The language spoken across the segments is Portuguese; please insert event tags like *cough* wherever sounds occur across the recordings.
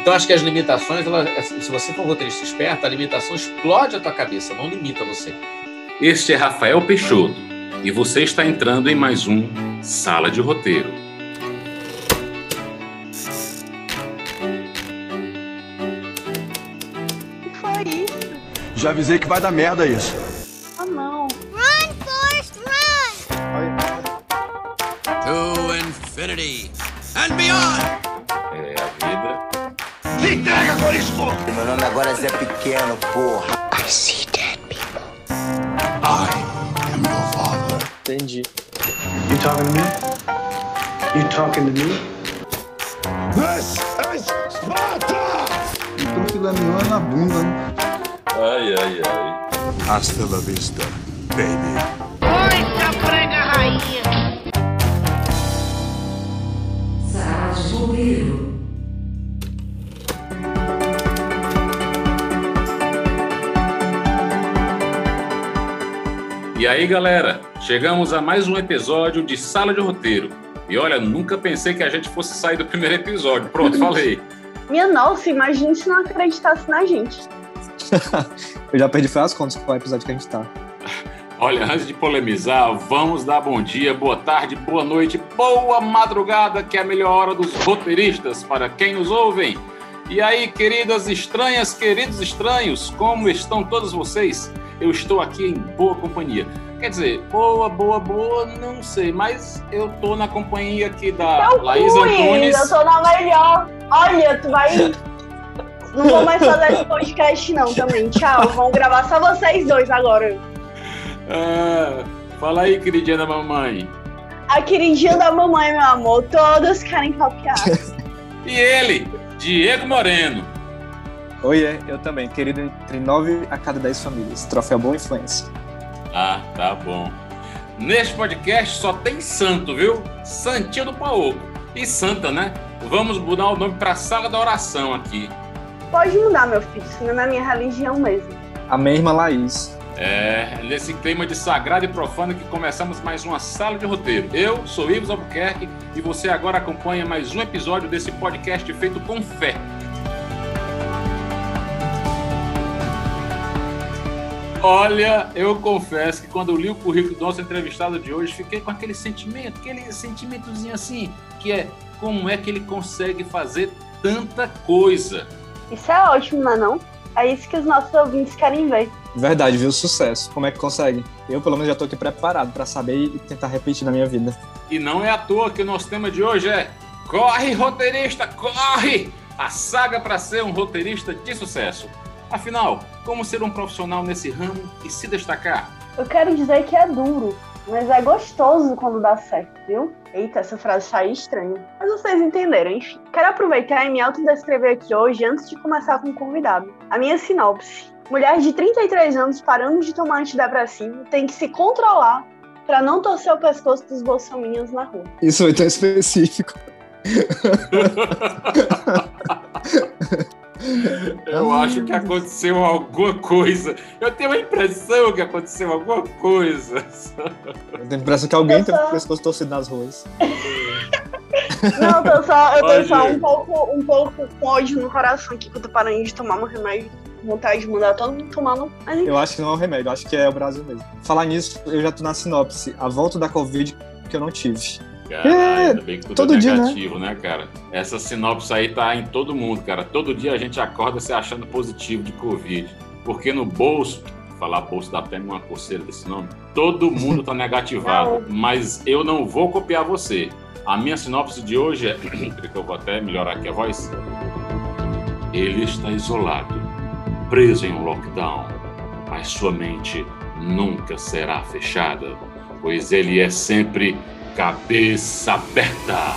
Então, acho que as limitações, ela, se você for um roteirista esperto, a limitação explode a tua cabeça, não limita você. Este é Rafael Peixoto e você está entrando em mais um Sala de Roteiro. que foi isso? Já avisei que vai dar merda isso. Ah, não. Run, Forrest, run! To infinity and beyond! Entrega, Corisco! Meu nome agora é Zé Pequeno, porra. I am your father. Entendi. You talking to me? You talking to me? This is Sparta! Então filé mignon é na bunda, né? Ai, ai, ai. Hasta la vista, baby. Aí, galera, chegamos a mais um episódio de Sala de Roteiro. E olha, nunca pensei que a gente fosse sair do primeiro episódio. Pronto, *laughs* falei. Minha nossa, imagine se não acreditasse na gente. *laughs* Eu já perdi foi as contas qual o episódio que a gente tá. Olha, antes de polemizar, vamos dar bom dia, boa tarde, boa noite, boa madrugada, que é a melhor hora dos roteiristas para quem nos ouvem. E aí, queridas estranhas, queridos estranhos, como estão todos vocês? Eu estou aqui em boa companhia. Quer dizer, boa, boa, boa, não sei, mas eu tô na companhia aqui da Eu Laís Antunes. eu tô na melhor. Olha, tu vai. Não vou mais fazer esse podcast, não, também. Tchau. Vamos gravar só vocês dois agora. Ah, fala aí, queridinha da mamãe. A queridinha da mamãe, meu amor. Todos querem copiar. E ele, Diego Moreno. Oiê, eu também, querido entre 9 a cada 10 famílias. Troféu Boa Influência. Ah, tá bom. Neste podcast só tem santo, viu? Santinho do Paoco. E santa, né? Vamos mudar o nome pra Sala da Oração aqui. Pode mudar, meu filho. Isso não é na minha religião mesmo. A mesma Laís. É, nesse clima de sagrado e profano que começamos mais uma Sala de Roteiro. Eu sou Ives Albuquerque e você agora acompanha mais um episódio desse podcast feito com fé. Olha, eu confesso que quando eu li o currículo do nosso entrevistado de hoje, fiquei com aquele sentimento, aquele sentimentozinho assim, que é como é que ele consegue fazer tanta coisa. Isso é ótimo, não é? É isso que os nossos ouvintes querem ver. Verdade, viu? Sucesso. Como é que consegue? Eu, pelo menos, já tô aqui preparado pra saber e tentar repetir na minha vida. E não é à toa que o nosso tema de hoje é Corre, roteirista, corre! A saga para ser um roteirista de sucesso. Afinal, como ser um profissional nesse ramo e se destacar? Eu quero dizer que é duro, mas é gostoso quando dá certo, viu? Eita, essa frase saiu estranha. Mas vocês entenderam, enfim. Quero aproveitar e me autodescrever aqui hoje antes de começar com o convidado. A minha sinopse. Mulher de 33 anos parando de tomar antidepressivo tem que se controlar para não torcer o pescoço dos bolsominions na rua. Isso foi tão específico. *laughs* Eu acho que aconteceu alguma coisa. Eu tenho a impressão que aconteceu alguma coisa. Eu tenho a impressão que alguém tem o pescoço torcido nas ruas. *laughs* Não, eu tô só, eu tô só um, pouco, um pouco com ódio no coração aqui que eu tô parando de tomar meu remédio. Vontade de mandar todo mundo tomar no. Mas, enfim. Eu acho que não é um remédio, eu acho que é o Brasil mesmo. Falar nisso, eu já tô na sinopse. A volta da Covid que eu não tive. Caralho, ainda bem que tudo todo é dia, né? negativo, né? cara? Essa sinopse aí tá em todo mundo, cara. Todo dia a gente acorda se achando positivo de Covid. Porque no bolso, falar bolso dá até uma coceira desse nome, todo mundo tá *laughs* negativado. Mas eu não vou copiar você. A minha sinopse de hoje é. *clears throat* Que eu vou até melhorar aqui a voz. Ele está isolado, preso em um lockdown, mas sua mente nunca será fechada, pois ele é sempre cabeça aberta.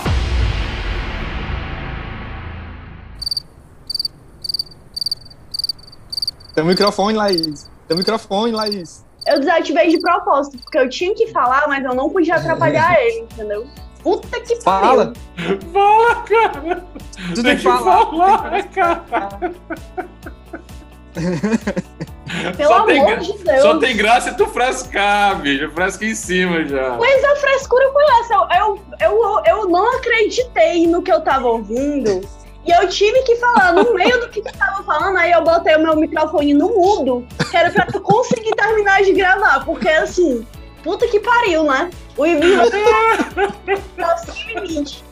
Tem o microfone, Laís. Tem o microfone, Laís. Eu desativei de propósito, porque eu tinha que falar, mas eu não podia atrapalhar *laughs* ele, entendeu? Puta que Fala! pariu. Fala, cara! Tu Tem tem que que falar. falar, cara! *laughs* Pelo Só tem amor gra- de Deus. Só tem graça se tu frescar, bicho. Fresca em cima já. Mas a frescura foi essa. Eu, eu, eu, eu não acreditei no que eu tava ouvindo. E eu tive que falar no meio do que tu tava falando, aí eu botei o meu microfone no mudo, que era pra tu conseguir terminar de gravar, porque assim, puta que pariu, né? O Ivinho tá sem limite.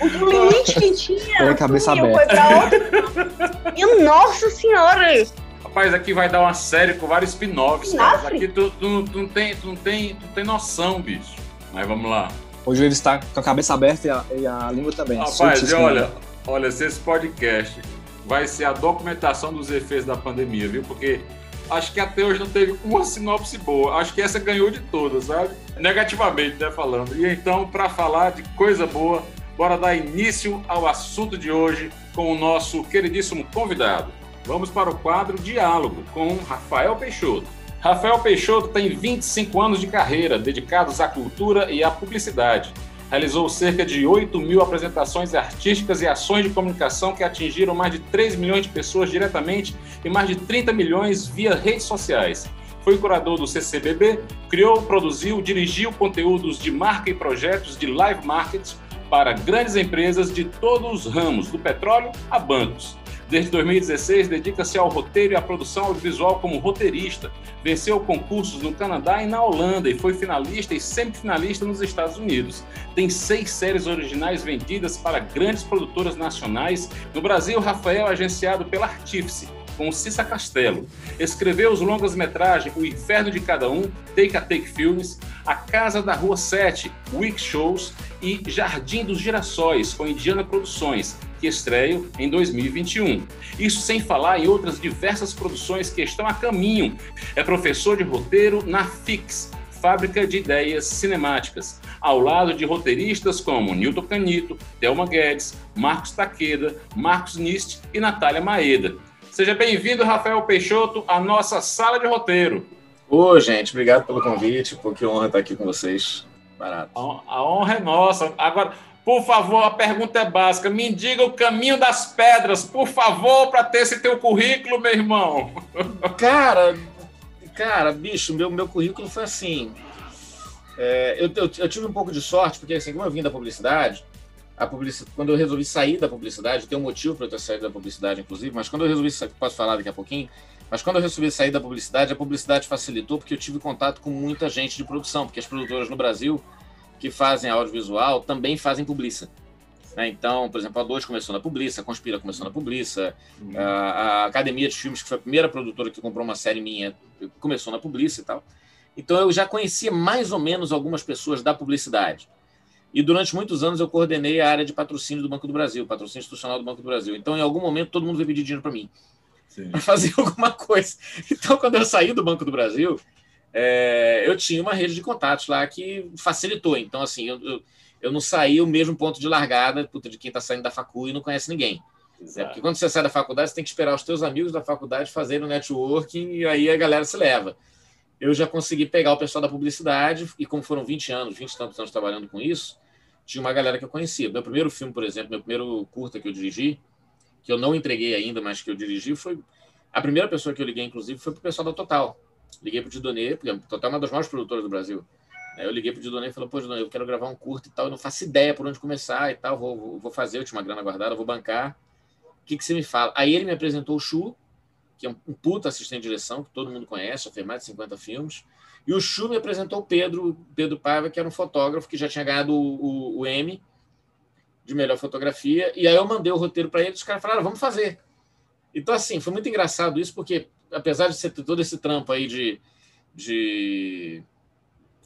O limite que tinha Foi a cabeça aberta. foi pra outro. E nossa senhora! Rapaz, aqui vai dar uma série com vários spin-offs. Aqui tu, tu, tu não tem, tu, não tem, tu não tem noção, bicho. Mas vamos lá. Hoje o Ives está com a cabeça aberta e a, e a língua também. Rapaz, e soltíssima. olha, olha, se esse podcast vai ser a documentação dos efeitos da pandemia, viu? Porque acho que até hoje não teve uma sinopse boa. Acho que essa ganhou de todas, sabe? Negativamente, né, falando. E então, para falar de coisa boa, bora dar início ao assunto de hoje com o nosso queridíssimo convidado. Vamos para o quadro Diálogo com Rafael Peixoto. Rafael Peixoto tem 25 anos de carreira dedicados à cultura e à publicidade. Realizou cerca de 8 mil apresentações artísticas e ações de comunicação que atingiram mais de 3 milhões de pessoas diretamente e mais de 30 milhões via redes sociais. Foi curador do CCBB, criou, produziu, dirigiu conteúdos de marca e projetos de live markets para grandes empresas de todos os ramos, do petróleo a bancos. Desde 2016, dedica-se ao roteiro e à produção audiovisual como roteirista. Venceu concursos no Canadá e na Holanda e foi finalista e semifinalista nos Estados Unidos. Tem seis séries originais vendidas para grandes produtoras nacionais. No Brasil, Rafael é agenciado pela Artífice, com Cissa Castelo. Escreveu os longas-metragens O Inferno de Cada Um, Take a Take Filmes, A Casa da Rua 7, Week Shows e Jardim dos Girassóis, com Indiana Produções, que estreiam em 2021. Isso sem falar em outras diversas produções que estão a caminho. É professor de roteiro na FIX, Fábrica de Ideias Cinemáticas, ao lado de roteiristas como Newton Canito, Thelma Guedes, Marcos Taqueda, Marcos Nist e Natália Maeda. Seja bem-vindo, Rafael Peixoto, à nossa sala de roteiro. Ô, gente, obrigado pelo convite. Pô, que honra estar aqui com vocês. Barato. A a honra é nossa. Agora, por favor, a pergunta é básica. Me diga o caminho das pedras, por favor, para ter esse teu currículo, meu irmão. *laughs* Cara, cara, bicho, meu, meu currículo foi assim. é, eu, eu, eu tive um pouco de sorte, porque assim, como eu vim da publicidade, a publici- quando eu resolvi sair da publicidade, tem um motivo para eu ter saído da publicidade, inclusive, mas quando eu resolvi sair, posso falar daqui a pouquinho, mas quando eu resolvi sair da publicidade, a publicidade facilitou porque eu tive contato com muita gente de produção, porque as produtoras no Brasil que fazem audiovisual também fazem publiça. né? Então, por exemplo, a 2 começou na Publiça, a Conspira começou na Publiça, a, a Academia de Filmes, que foi a primeira produtora que comprou uma série minha, começou na Publiça e tal. Então eu já conhecia mais ou menos algumas pessoas da publicidade. E durante muitos anos eu coordenei a área de patrocínio do Banco do Brasil, patrocínio institucional do Banco do Brasil. Então, em algum momento, todo mundo veio pedir dinheiro para mim, para fazer *laughs* alguma coisa. Então, quando eu saí do Banco do Brasil, é, eu tinha uma rede de contatos lá que facilitou. Então, assim, eu, eu, eu não saí o mesmo ponto de largada puta, de quem está saindo da facu e não conhece ninguém. É, porque quando você sai da faculdade, você tem que esperar os teus amigos da faculdade fazerem o networking e aí a galera se leva. Eu já consegui pegar o pessoal da publicidade e como foram 20 anos, 20 e tantos anos trabalhando com isso, tinha uma galera que eu conhecia. Meu primeiro filme, por exemplo, meu primeiro curta que eu dirigi, que eu não entreguei ainda, mas que eu dirigi, foi... A primeira pessoa que eu liguei, inclusive, foi pro pessoal da Total. Liguei pro Didonê, porque a Total é uma das maiores produtoras do Brasil. Aí eu liguei pro Didonê e falei, pô, Didonê, eu quero gravar um curto e tal, eu não faço ideia por onde começar e tal, vou, vou, fazer, eu tinha uma grana guardada, vou bancar. O que, que você me fala? Aí ele me apresentou o Chu, que é um, puta assistente de direção, que todo mundo conhece, já fez mais de 50 filmes. E o Chu me apresentou o Pedro, Pedro Paiva, que era um fotógrafo que já tinha ganhado o, o, o M de melhor fotografia. E aí eu mandei o roteiro para eles, os caras falaram, vamos fazer. Então, assim, foi muito engraçado isso, porque apesar de ser todo esse trampo aí de, de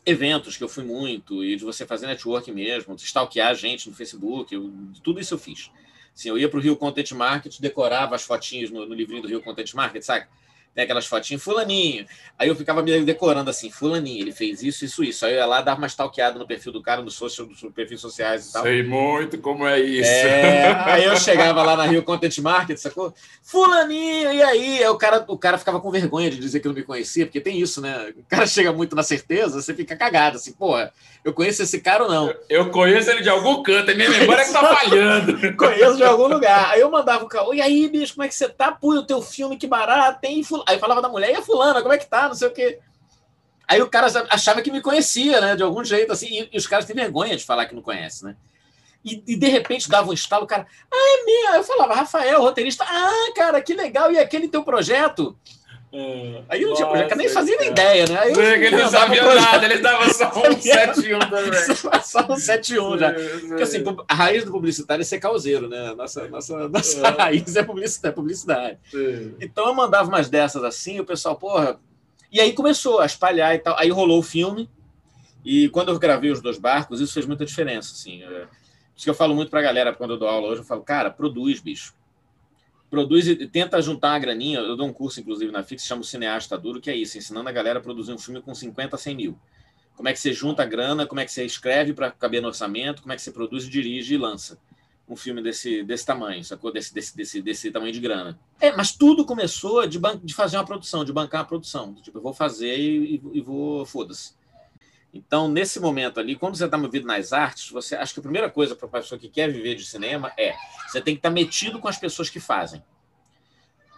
eventos que eu fui muito, e de você fazer network mesmo, de stalkear gente no Facebook, eu, tudo isso eu fiz. Assim, eu ia para o Rio Content Market, decorava as fotinhas no, no livrinho do Rio Content Market, sabe? Tem aquelas fotinhas, fulaninho. Aí eu ficava me decorando assim, fulaninho, ele fez isso, isso, isso. Aí eu ia lá dar uma stalkeada no perfil do cara, no social, nos perfis sociais e tal. Sei muito como é isso. É, aí eu chegava lá na Rio Content Market, sacou? Fulaninho, e aí? aí o, cara, o cara ficava com vergonha de dizer que não me conhecia, porque tem isso, né? O cara chega muito na certeza, você fica cagado, assim, porra, eu conheço esse cara ou não? Eu conheço ele de algum canto, é minha memória que tá falhando. conheço de algum lugar. Aí eu mandava o cara, e aí, bicho, como é que você tá? Pô, o teu filme, que barato, tem fulano. Aí falava da mulher, e a fulana, como é que tá? Não sei o quê. Aí o cara achava que me conhecia, né? De algum jeito, assim, e, e os caras têm vergonha de falar que não conhece, né? E, e, de repente dava um estalo, o cara, ah, é mesmo. Eu falava, Rafael, roteirista, ah, cara, que legal, e aquele teu projeto? É, aí eu não tinha projeto, nem fazia nem ideia, né? Aí eu, ele não sabia nada, ele dava só um *laughs* 7-1 também. *laughs* só um 7-1 já. Porque assim, a raiz do publicitário é ser causeiro, né? Nossa, nossa, nossa é. raiz é publicidade. É publicidade. Então eu mandava umas dessas assim, o pessoal, porra. E aí começou a espalhar e tal. Aí rolou o filme. E quando eu gravei os dois barcos, isso fez muita diferença. Assim. É, isso que eu falo muito pra galera quando eu dou aula hoje, eu falo, cara, produz, bicho produz e tenta juntar uma graninha. Eu dou um curso, inclusive, na Fix, chama o Cineasta Duro, que é isso, ensinando a galera a produzir um filme com 50 a 100 mil. Como é que você junta a grana, como é que você escreve para caber no orçamento, como é que você produz, dirige e lança um filme desse, desse tamanho, sacou? Desse, desse, desse, desse tamanho de grana. É, mas tudo começou de, de fazer uma produção, de bancar a produção. Tipo, eu vou fazer e, e vou, foda-se. Então, nesse momento ali, quando você está movido nas artes, você acho que a primeira coisa para uma pessoa que quer viver de cinema é você tem que estar tá metido com as pessoas que fazem.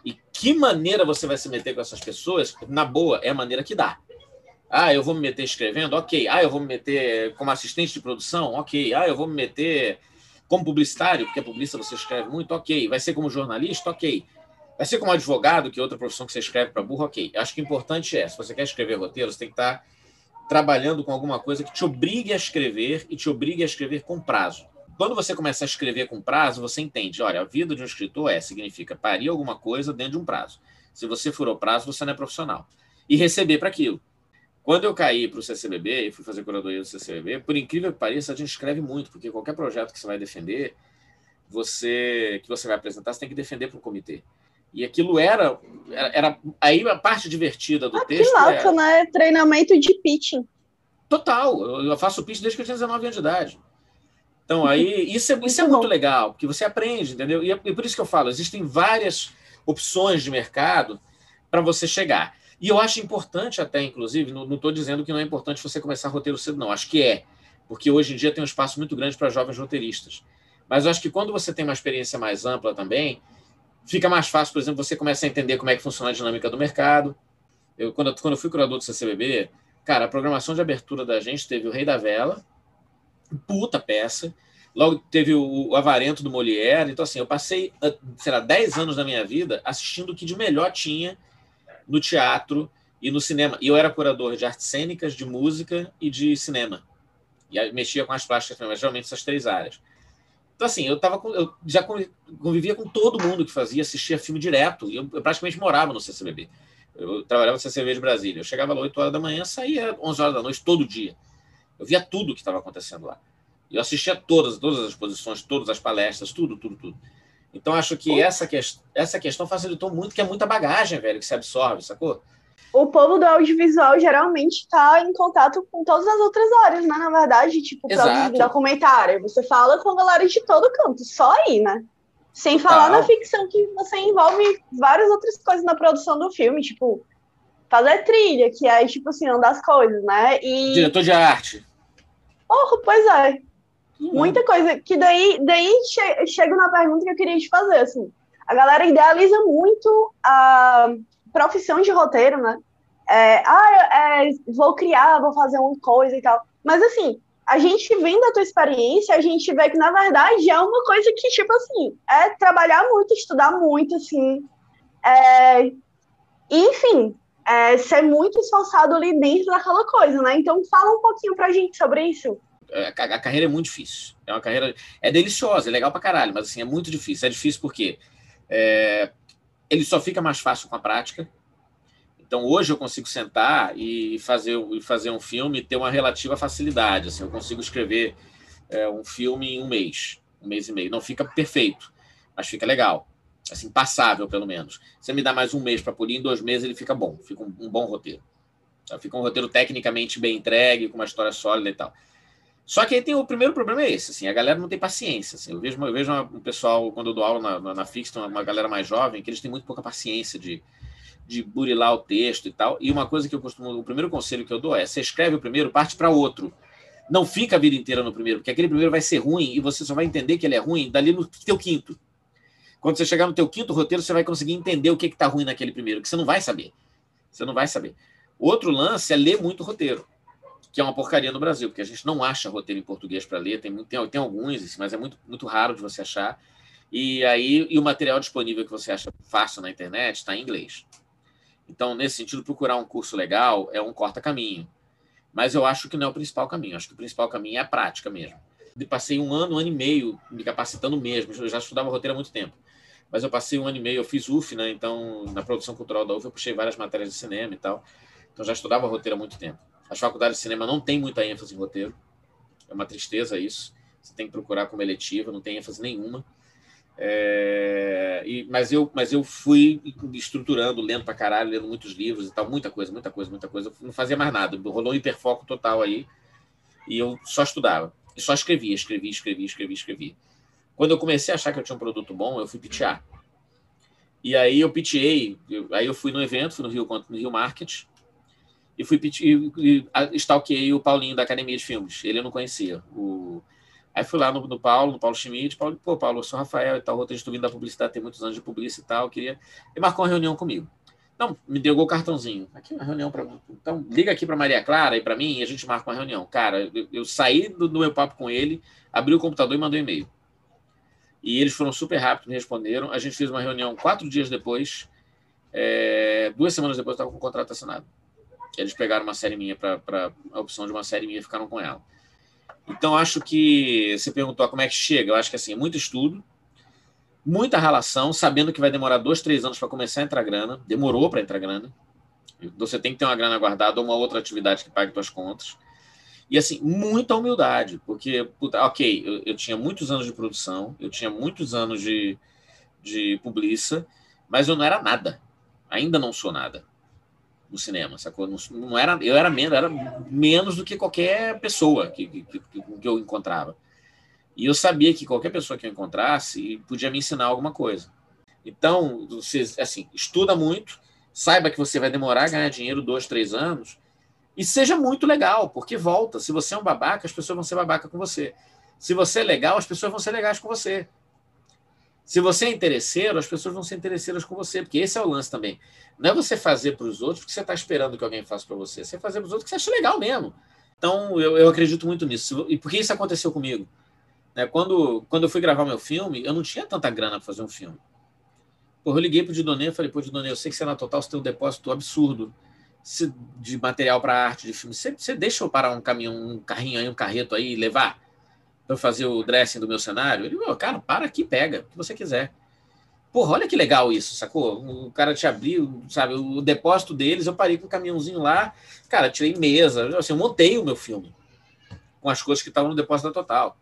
E que maneira você vai se meter com essas pessoas? Na boa, é a maneira que dá. Ah, eu vou me meter escrevendo? Ok. Ah, eu vou me meter como assistente de produção? Ok. Ah, eu vou me meter como publicitário, porque a publicista você escreve muito? Ok. Vai ser como jornalista? Ok. Vai ser como advogado, que é outra profissão que você escreve para burro? Ok. Acho que o importante é, se você quer escrever roteiro, você tem que estar tá trabalhando com alguma coisa que te obrigue a escrever e te obrigue a escrever com prazo. Quando você começa a escrever com prazo, você entende, olha, a vida de um escritor é, significa parir alguma coisa dentro de um prazo. Se você furou prazo, você não é profissional. E receber para aquilo. Quando eu caí para o CCBB e fui fazer curadoria do CCBB, por incrível que pareça, a gente escreve muito, porque qualquer projeto que você vai defender, você que você vai apresentar, você tem que defender para o comitê. E aquilo era, era, era, aí a parte divertida do ah, texto. Que louco, né? Treinamento de pitching. Total. Eu faço pitch desde que eu tinha 19 anos de idade. Então, aí, *laughs* isso é, isso é muito legal, porque você aprende, entendeu? E, é, e por isso que eu falo, existem várias opções de mercado para você chegar. E eu acho importante até, inclusive, não estou dizendo que não é importante você começar roteiro cedo, não. Acho que é, porque hoje em dia tem um espaço muito grande para jovens roteiristas. Mas eu acho que quando você tem uma experiência mais ampla também, Fica mais fácil, por exemplo, você começa a entender como é que funciona a dinâmica do mercado. Eu, quando, quando eu fui curador do CCBB, cara, a programação de abertura da gente teve o Rei da Vela, puta peça. Logo teve o, o Avarento do Molière. Então, assim, eu passei, ah, sei lá, 10 anos da minha vida assistindo o que de melhor tinha no teatro e no cinema. E eu era curador de artes cênicas, de música e de cinema. E mexia com as plásticas, mas geralmente essas três áreas. Então, assim, eu, tava com, eu já convivia com todo mundo que fazia, assistia filme direto. E eu, eu praticamente morava no CCBB. Eu trabalhava no CCBB de Brasília. Eu chegava lá 8 horas da manhã, saía 11 horas da noite, todo dia. Eu via tudo que estava acontecendo lá. Eu assistia todas, todas as exposições, todas as palestras, tudo, tudo, tudo. Então, acho que essa, que essa questão facilitou muito, que é muita bagagem, velho, que se absorve, sacou? O povo do audiovisual geralmente está em contato com todas as outras áreas, né? Na verdade, tipo, produzir documentário. Você fala com a galera de todo canto, só aí, né? Sem falar na ficção que você envolve várias outras coisas na produção do filme, tipo, fazer trilha, que é, tipo assim, uma das coisas, né? E... Diretor de arte. Oh, pois é. Hum. Muita coisa. Que daí, daí che chega na pergunta que eu queria te fazer, assim. A galera idealiza muito a profissão de roteiro, né? É, ah, é, vou criar, vou fazer uma coisa e tal. Mas assim, a gente vendo a tua experiência, a gente vê que na verdade é uma coisa que, tipo assim, é trabalhar muito, estudar muito, assim. É, enfim, é, ser muito esforçado ali dentro daquela coisa, né? Então fala um pouquinho pra gente sobre isso. É, a carreira é muito difícil. É uma carreira. É deliciosa, é legal pra caralho, mas assim, é muito difícil. É difícil porque é, ele só fica mais fácil com a prática. Então hoje eu consigo sentar e fazer, e fazer um filme e ter uma relativa facilidade. Assim, eu consigo escrever é, um filme em um mês, um mês e meio. Não fica perfeito, mas fica legal. Assim, passável, pelo menos. Você me dá mais um mês para polir, em dois meses ele fica bom, fica um, um bom roteiro. Fica um roteiro tecnicamente bem entregue, com uma história sólida e tal. Só que aí tem o primeiro problema é esse, assim, a galera não tem paciência. Assim, eu vejo, eu vejo um pessoal, quando eu dou aula na, na, na Fix, uma, uma galera mais jovem, que eles têm muito pouca paciência de, de burilar o texto e tal. E uma coisa que eu costumo, o primeiro conselho que eu dou é: você escreve o primeiro, parte para outro. Não fica a vida inteira no primeiro, porque aquele primeiro vai ser ruim e você só vai entender que ele é ruim dali no teu quinto. Quando você chegar no teu quinto roteiro, você vai conseguir entender o que está ruim naquele primeiro, que você não vai saber. Você não vai saber. Outro lance é ler muito roteiro que é uma porcaria no Brasil, porque a gente não acha roteiro em português para ler, tem, tem, tem alguns, mas é muito, muito raro de você achar. E aí e o material disponível que você acha fácil na internet está em inglês. Então, nesse sentido, procurar um curso legal é um corta-caminho. Mas eu acho que não é o principal caminho. Acho que o principal caminho é a prática mesmo. Eu passei um ano, um ano e meio me capacitando mesmo. Eu já estudava roteiro há muito tempo. Mas eu passei um ano e meio, eu fiz UF, né? Então, na produção cultural da UF, eu puxei várias matérias de cinema e tal. Então, já estudava roteiro há muito tempo. As faculdades de cinema não têm muita ênfase em roteiro. É uma tristeza isso. Você tem que procurar como eletiva, não tem ênfase nenhuma. É, e, mas, eu, mas eu fui estruturando, lendo pra caralho, lendo muitos livros e tal, muita coisa, muita coisa, muita coisa. Eu não fazia mais nada. Rolou um hiperfoco total aí. E eu só estudava. E só escrevia, escrevia, escrevia, escrevia, escrevia. Quando eu comecei a achar que eu tinha um produto bom, eu fui pitear. E aí eu piteei, aí eu fui no evento, fui no Rio, no Rio Market, e fui e, e, stalkeei o Paulinho da Academia de Filmes. Ele eu não conhecia. O, aí fui lá no, no Paulo, no Paulo Schmidt, Paulo, pô, Paulo, eu sou Rafael e tal, roteirista vindo da publicidade, tem muitos anos de publicidade e tal, queria... Ele marcou uma reunião comigo. Não, me deu o cartãozinho. Aqui uma reunião para. Então, liga aqui para Maria Clara e para mim e a gente marca uma reunião. Cara, eu, eu saí do, do meu papo com ele, abri o computador e mandei um e-mail. E eles foram super rápidos, me responderam. A gente fez uma reunião quatro dias depois. é, duas semanas depois, estava com o contrato assinado. Eles pegaram uma série minha para a opção de uma série minha ficaram com ela. Então, acho que você perguntou como é que chega. Eu acho que assim, é muito estudo, muita relação, sabendo que vai demorar dois, três anos para começar a entrar grana. Demorou para entrar grana. Você tem que ter uma grana guardada ou uma outra atividade que pague suas contas. E assim, muita humildade, porque, puta, ok, eu, eu tinha muitos anos de produção, eu tinha muitos anos de, de publiça, mas eu não era nada. Ainda não sou nada no cinema, sacou? Não, não era, eu era menos, era menos do que qualquer pessoa que, que, que, eu encontrava. E eu sabia que qualquer pessoa que eu encontrasse podia me ensinar alguma coisa. Então, você, assim, estuda muito, saiba que você vai demorar a ganhar dinheiro dois, três anos, e seja muito legal, porque volta. Se você é um babaca, as pessoas vão ser babaca com você. Se você é legal, as pessoas vão ser legais com você. Se você é interesseiro, as pessoas vão ser interesseiras com você, porque esse é o lance também. Não é você fazer para os outros porque você está esperando que alguém faça para você. Você fazer para os outros que você acha legal mesmo. Então, eu, eu acredito muito nisso. E por que isso aconteceu comigo? Né, quando, quando eu fui gravar meu filme, eu não tinha tanta grana para fazer um filme. Porra, eu liguei para o Didonê e falei, pô, Didonê, eu sei que você na Total você tem um depósito absurdo de material para arte de filme. Você, você deixa eu parar um caminhão, um carrinho aí, um carreto aí e levar eu fazer o dressing do meu cenário? Ele falou, cara, para aqui, pega, o que você quiser. Porra, olha que legal isso, sacou? O cara te abriu, sabe, o depósito deles, eu parei com um caminhãozinho lá, cara, tirei mesa, assim, eu montei o meu filme com as coisas que estavam no depósito da Total.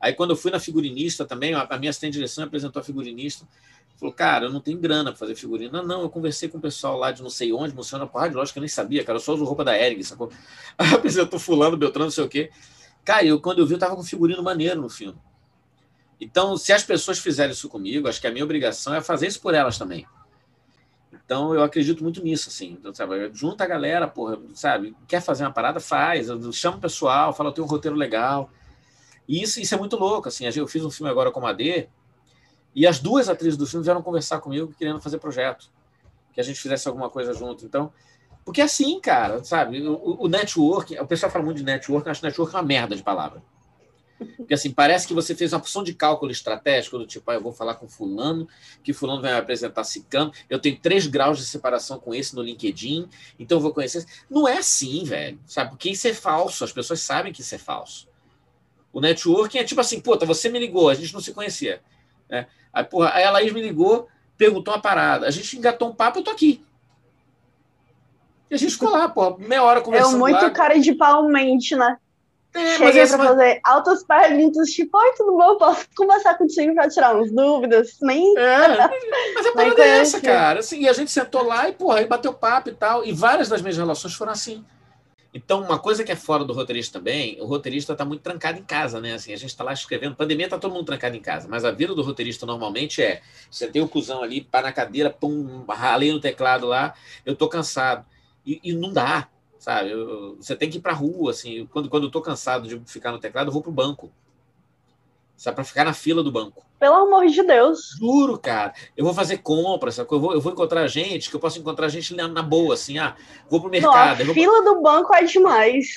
Aí quando eu fui na figurinista também, a minha assistente de direção apresentou a figurinista, falou, cara, eu não tenho grana para fazer figurino. Não, não, eu conversei com o pessoal lá de não sei onde, funciona porra de lógica, eu nem sabia, cara, eu só uso roupa da Ering, sacou? *laughs* Apresentou fulano, Beltrano, não sei o quê. Cara, eu, quando eu vi, eu tava com figurino maneiro no filme. Então, se as pessoas fizerem isso comigo, acho que a minha obrigação é fazer isso por elas também. Então, eu acredito muito nisso, assim. Então, sabe, junta a galera, porra, sabe? Quer fazer uma parada, faz. Chama o pessoal, fala, tenho um roteiro legal. E isso, isso é muito louco, assim. Eu fiz um filme agora com a D, e as duas atrizes do filme vieram conversar comigo querendo fazer projeto. Que a gente fizesse alguma coisa junto. Então, porque é assim, cara, sabe? O, o network, o pessoal fala muito de network, eu acho que network é uma merda de palavra. Porque assim, parece que você fez uma opção de cálculo estratégico, do tipo, ah, eu vou falar com fulano, que fulano vai me apresentar cicano, eu tenho três graus de separação com esse no LinkedIn, então eu vou conhecer. Não é assim, velho, sabe? Porque isso é falso, as pessoas sabem que isso é falso. O networking é tipo assim, puta, você me ligou, a gente não se conhecia. Né? Aí, porra, aí a Laís me ligou, perguntou uma parada, a gente engatou um papo, eu tô aqui. E a gente ficou lá, pô, meia hora conversando. Eu muito lá. cara de pau mente, né? É, Cheguei essa- pra fazer altas perguntas, tipo, oi, tudo bom? Posso conversar contigo pra tirar umas dúvidas? Nem. É, *laughs* mas a Nem parada é essa, cara. Assim, e a gente sentou lá e, porra, aí bateu papo e tal. E várias das minhas relações foram assim. Então, uma coisa que é fora do roteirista também, o roteirista está muito trancado em casa, né? Assim, a gente está lá escrevendo. Pandemia tá todo mundo trancado em casa, mas a vida do roteirista normalmente é: você tem o cuzão ali, pá na cadeira, pum, ralei no teclado lá, eu tô cansado. E, e não dá, sabe? Eu- você tem que ir pra rua, assim. Quando, quando eu tô cansado de ficar no teclado, eu vou pro banco. Sabe? Pra ficar na fila do banco. Pelo amor de Deus. Juro, cara. Eu vou fazer compras, sacou? Eu vou, eu vou encontrar gente, que eu posso encontrar gente na, na boa, assim, ah, vou pro Não, a mercado. eu vou- fila do banco é demais.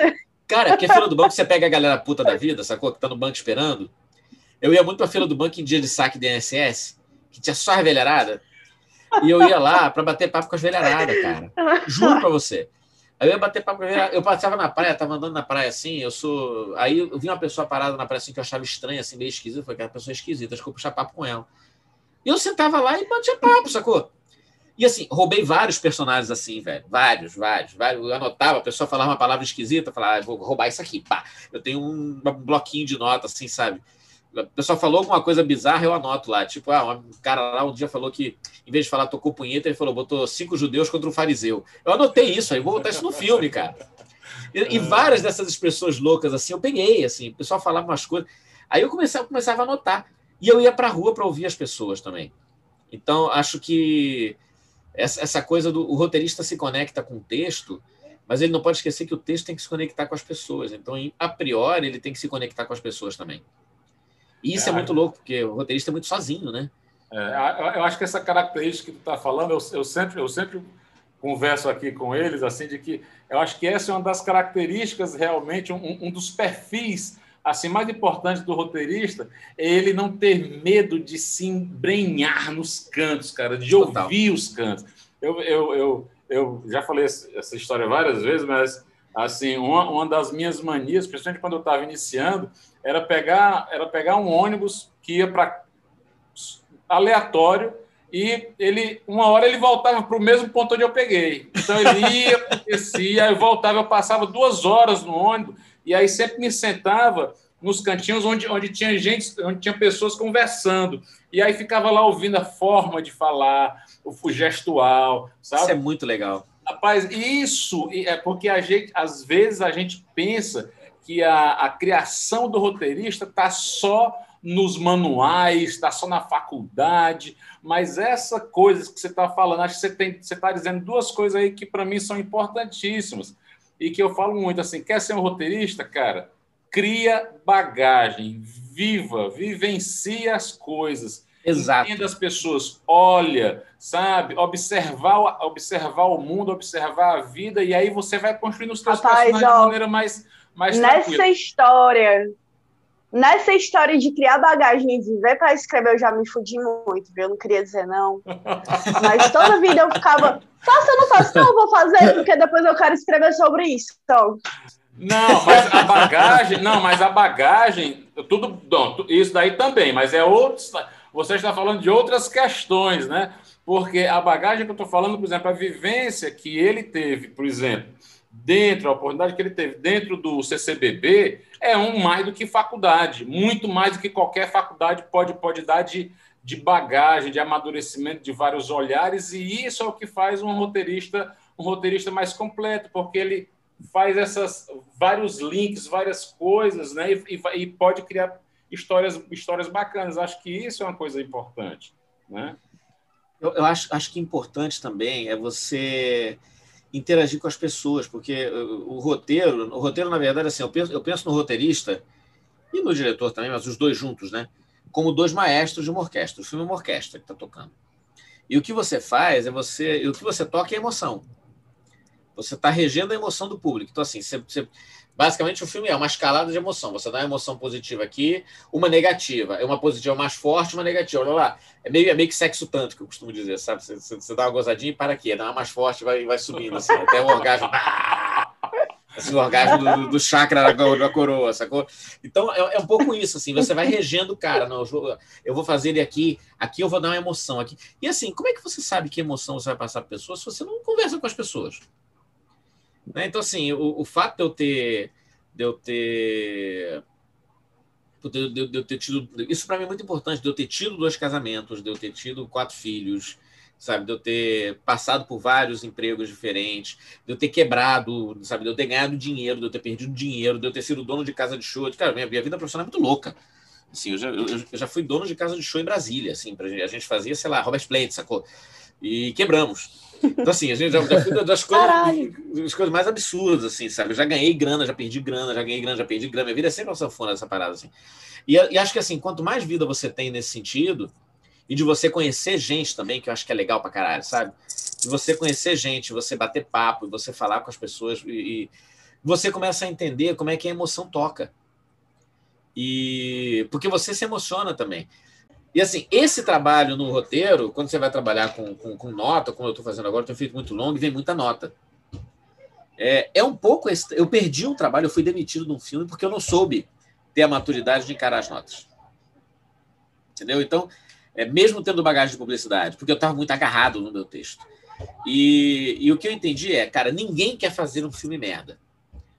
Cara, porque a fila do banco você pega a galera puta da vida, sacou? Que tá no banco esperando. Eu ia muito pra fila do banco em dia de saque de INSS, que tinha só a velharada. E eu ia lá pra bater papo com as velharadas, cara. Juro pra você. Aí eu ia bater papo com a velharada. Eu passava na praia, tava andando na praia assim, eu sou. Aí eu vi uma pessoa parada na praia assim que eu achava estranha, assim, meio esquisita. Eu falei, pessoa é esquisita, acho que eu puxar papo com ela. E eu sentava lá e batia papo, sacou? E assim, roubei vários personagens assim, velho. Vários, vários, vários. Eu anotava, a pessoa falava uma palavra esquisita, falava, ah, vou roubar isso aqui, pá. Eu tenho um bloquinho de nota, assim, sabe? A pessoa falou alguma coisa bizarra, eu anoto lá. Tipo, ah, um cara lá um dia falou que, em vez de falar tocou punheta, ele falou, botou cinco judeus contra um fariseu. Eu anotei isso, aí vou botar isso no filme, cara. E, e várias dessas expressões loucas, assim, eu peguei, assim, o pessoal falava umas coisas. Aí eu comecei, começava a anotar. E eu ia pra rua para ouvir as pessoas também. Então, acho que essa, essa coisa do o roteirista se conecta com o texto, mas ele não pode esquecer que o texto tem que se conectar com as pessoas. Então, a priori, ele tem que se conectar com as pessoas também. E isso é, é muito louco, porque o roteirista é muito sozinho, né? É, eu acho que essa característica que tu está falando, eu, eu, sempre, eu sempre converso aqui com eles, assim, de que eu acho que essa é uma das características, realmente, um, um dos perfis assim, mais importante do roteirista é ele não ter medo de se embrenhar nos cantos, cara, de Total. ouvir os cantos. Eu, eu, eu, eu já falei essa história várias vezes, mas assim, uma, uma das minhas manias, principalmente quando eu estava iniciando, era pegar, era pegar um ônibus que ia para aleatório e ele uma hora ele voltava para o mesmo ponto onde eu peguei. Então ele ia, *laughs* descia, eu voltava, eu passava duas horas no ônibus e aí sempre me sentava nos cantinhos onde, onde tinha gente, onde tinha pessoas conversando. E aí ficava lá ouvindo a forma de falar, o gestual, sabe? Isso é muito legal. Rapaz, isso é porque a gente, às vezes, a gente pensa que a, a criação do roteirista está só nos manuais, está só na faculdade, mas essa coisa que você está falando, acho que você tem, você está dizendo duas coisas aí que para mim são importantíssimas e que eu falo muito assim, quer ser um roteirista, cara, cria bagagem, viva, vivencie as coisas. Exato. Entenda as pessoas, olha, sabe, observar, observar o mundo, observar a vida, e aí você vai construindo os seus Rapaz, personagens ó, de maneira mais, mais Nessa tranquila. história, nessa história de criar bagagem e viver para escrever, eu já me fudi muito, viu? Eu não queria dizer não. *laughs* Mas toda vida eu ficava, faça ou não faça? Não, vou fazer, porque depois eu quero escrever sobre isso. Então, não, mas a bagagem, não, mas a bagagem, tudo, não, isso daí também, mas é outro, você está falando de outras questões, né? Porque a bagagem que eu estou falando, por exemplo, a vivência que ele teve, por exemplo, dentro, a oportunidade que ele teve dentro do CCBB, é um mais do que faculdade, muito mais do que qualquer faculdade pode, pode dar de, de bagagem, de amadurecimento de vários olhares, e isso é o que faz um roteirista um roteirista mais completo, porque ele faz essas vários links, várias coisas, né? E, e, pode criar histórias, histórias bacanas. Acho que isso é uma coisa importante, né? Eu, eu acho, acho que importante também é você interagir com as pessoas, porque o, o roteiro, o roteiro na verdade assim, eu penso, eu penso no roteirista e no diretor também, mas os dois juntos, né? Como dois maestros de uma orquestra. O filme é uma orquestra que está tocando. E o que você faz é você, o que você toca é emoção. Você está regendo a emoção do público. Então, assim, você, você, basicamente o filme é uma escalada de emoção. Você dá uma emoção positiva aqui, uma negativa. É uma positiva mais forte, uma negativa. Olha lá. É meio, é meio que sexo tanto, que eu costumo dizer, sabe? Você, você, dá uma gozadinha e para aqui. Dá uma mais forte vai vai subindo, assim, *laughs* até o orgasmo. Assim, o orgasmo do, do chakra da, da coroa, sacou? Então, é, é, um pouco isso, assim, você vai regendo o cara. Não, eu vou fazer ele aqui, aqui eu vou dar uma emoção aqui. E assim, como é que você sabe que emoção você vai passar para pessoa se você não conversa com as pessoas? Né? Então, assim, o, o fato de eu ter. De eu ter de, de, de eu ter tido. Isso para mim é muito importante, de eu ter tido dois casamentos, de eu ter tido quatro filhos, sabe? De eu ter passado por vários empregos diferentes, de eu ter quebrado, sabe? De eu ter ganhado dinheiro, de eu ter perdido dinheiro, de eu ter sido dono de casa de show. Cara, minha, minha vida profissional é muito louca. Assim, eu, já, eu, eu já fui dono de casa de show em Brasília, assim, pra, a gente fazia, sei lá, Robert Plant, sacou? E quebramos. Então, assim, a gente já, já fui das coisas, das coisas mais absurdas, assim, sabe? Eu já ganhei grana, já perdi grana, já ganhei grana, já perdi grana. Minha vida é sempre uma sanfona dessa parada, assim. E, e, acho que, assim, quanto mais vida você tem nesse sentido, e de você conhecer gente também, que eu acho que é legal pra caralho, sabe? De você conhecer gente, você bater papo, e você falar com as pessoas e, você começa a entender como é que a emoção toca. E porque você se emociona também. E assim, esse trabalho no roteiro, quando você vai trabalhar com, com, com nota, como eu estou fazendo agora, eu tenho feito muito longo e vem muita nota. É, é um pouco. Eu perdi um trabalho, eu fui demitido de um filme porque eu não soube ter a maturidade de encarar as notas. Entendeu? Então, é, mesmo tendo bagagem de publicidade, porque eu estava muito agarrado no meu texto. E, e o que eu entendi é, cara, ninguém quer fazer um filme merda.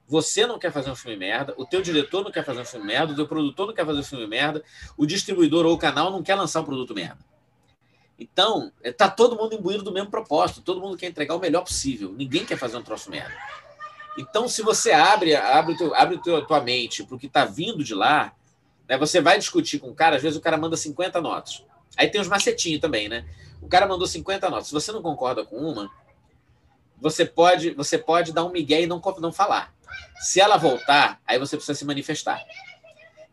Você não quer fazer um filme merda, o teu diretor não quer fazer um filme merda, o teu produtor não quer fazer um filme merda, o distribuidor ou o canal não quer lançar um produto merda. Então, está todo mundo imbuído do mesmo propósito, todo mundo quer entregar o melhor possível, ninguém quer fazer um troço merda. Então, se você abre, abre, teu, abre teu, tua mente para o que está vindo de lá, né, você vai discutir com o cara, às vezes o cara manda 50 notas. Aí tem os macetinhos também, né? O cara mandou 50 notas. Se você não concorda com uma, você pode, você pode dar um migué e não, não falar. Se ela voltar, aí você precisa se manifestar.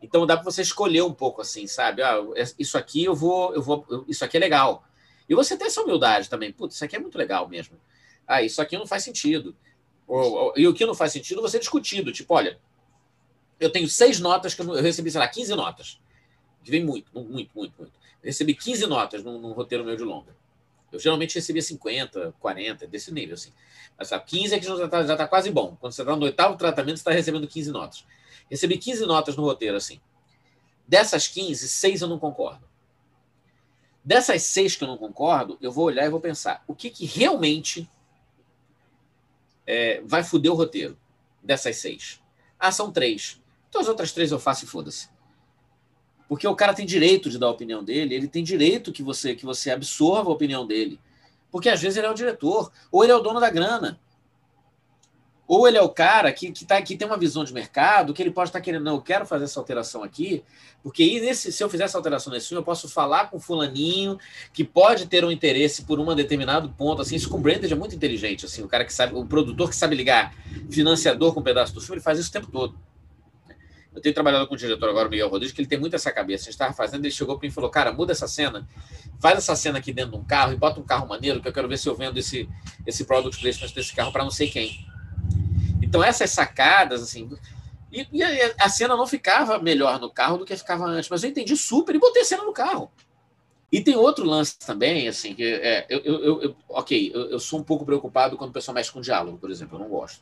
Então dá para você escolher um pouco assim, sabe? Ah, isso aqui eu vou, eu vou, isso aqui é legal. E você tem essa humildade também. Putz, isso aqui é muito legal mesmo. Ah, isso aqui não faz sentido. Ou, ou, e o que não faz sentido você discutido. Tipo, olha, eu tenho seis notas que eu, eu recebi, sei lá, 15 notas. Que vem muito, muito, muito, muito. Eu recebi 15 notas num, num roteiro meu de longa. Eu geralmente recebia 50, 40, desse nível, assim. Mas sabe, 15 é que já está tá quase bom. Quando você está no oitavo tratamento, você está recebendo 15 notas. Recebi 15 notas no roteiro, assim. Dessas 15, seis eu não concordo. Dessas seis que eu não concordo, eu vou olhar e vou pensar o que, que realmente é, vai foder o roteiro dessas seis. Ah, são três. Então as outras três eu faço e foda-se. Porque o cara tem direito de dar a opinião dele, ele tem direito que você que você absorva a opinião dele. Porque às vezes ele é o diretor, ou ele é o dono da grana. Ou ele é o cara que, que, tá, que tem uma visão de mercado, que ele pode estar tá querendo, não, eu quero fazer essa alteração aqui, porque nesse, se eu fizer essa alteração nesse filme, eu posso falar com fulaninho que pode ter um interesse por um determinado ponto. Assim, isso com o Branded é muito inteligente. Assim, o cara que sabe, o produtor que sabe ligar financiador com um pedaço do filme, ele faz isso o tempo todo. Eu tenho trabalhado com o diretor agora, o Miguel Rodrigues, que ele tem muito essa cabeça. A gente estava fazendo, ele chegou para mim e falou: Cara, muda essa cena, faz essa cena aqui dentro de um carro e bota um carro maneiro, que eu quero ver se eu vendo esse, esse product placement desse carro para não sei quem. Então, essas sacadas, assim. E, e, a cena não ficava melhor no carro do que ficava antes, mas eu entendi super e botei a cena no carro. E tem outro lance também, assim, que é, eu, eu, eu ok, eu, eu, sou um pouco preocupado quando o pessoal mexe com diálogo, por exemplo, eu não gosto.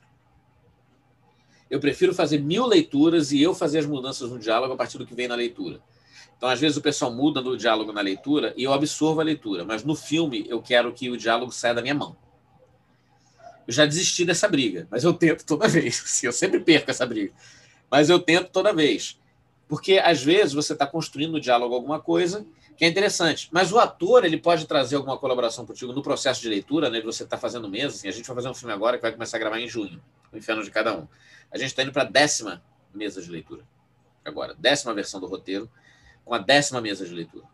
Eu prefiro fazer mil leituras e eu fazer as mudanças no diálogo a partir do que vem na leitura. Então, às vezes, o pessoal muda no diálogo na leitura e eu absorvo a leitura, mas no filme eu quero que o diálogo saia da minha mão. Eu já desisti dessa briga, mas eu tento toda *laughs* vez. Assim, eu sempre perco essa briga, mas eu tento toda vez. Porque às vezes você está construindo no diálogo alguma coisa que é interessante, mas o ator ele pode trazer alguma colaboração contigo no processo de leitura, né? Você está fazendo mesmo. Assim, a gente vai fazer um filme agora que vai começar a gravar em junho, O Inferno de Cada Um. A gente está indo para a décima mesa de leitura agora, décima versão do roteiro com a décima mesa de leitura.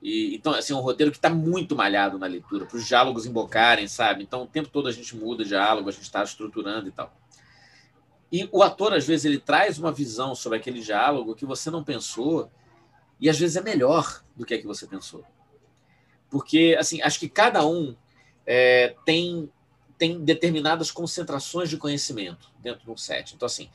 E, então, assim, um roteiro que está muito malhado na leitura, para os diálogos embocarem, sabe? Então, o tempo todo a gente muda diálogo, a gente está estruturando e tal. E o ator, às vezes, ele traz uma visão sobre aquele diálogo que você não pensou, e às vezes é melhor do que a que você pensou. Porque, assim, acho que cada um é, tem, tem determinadas concentrações de conhecimento dentro de um set. Então, assim,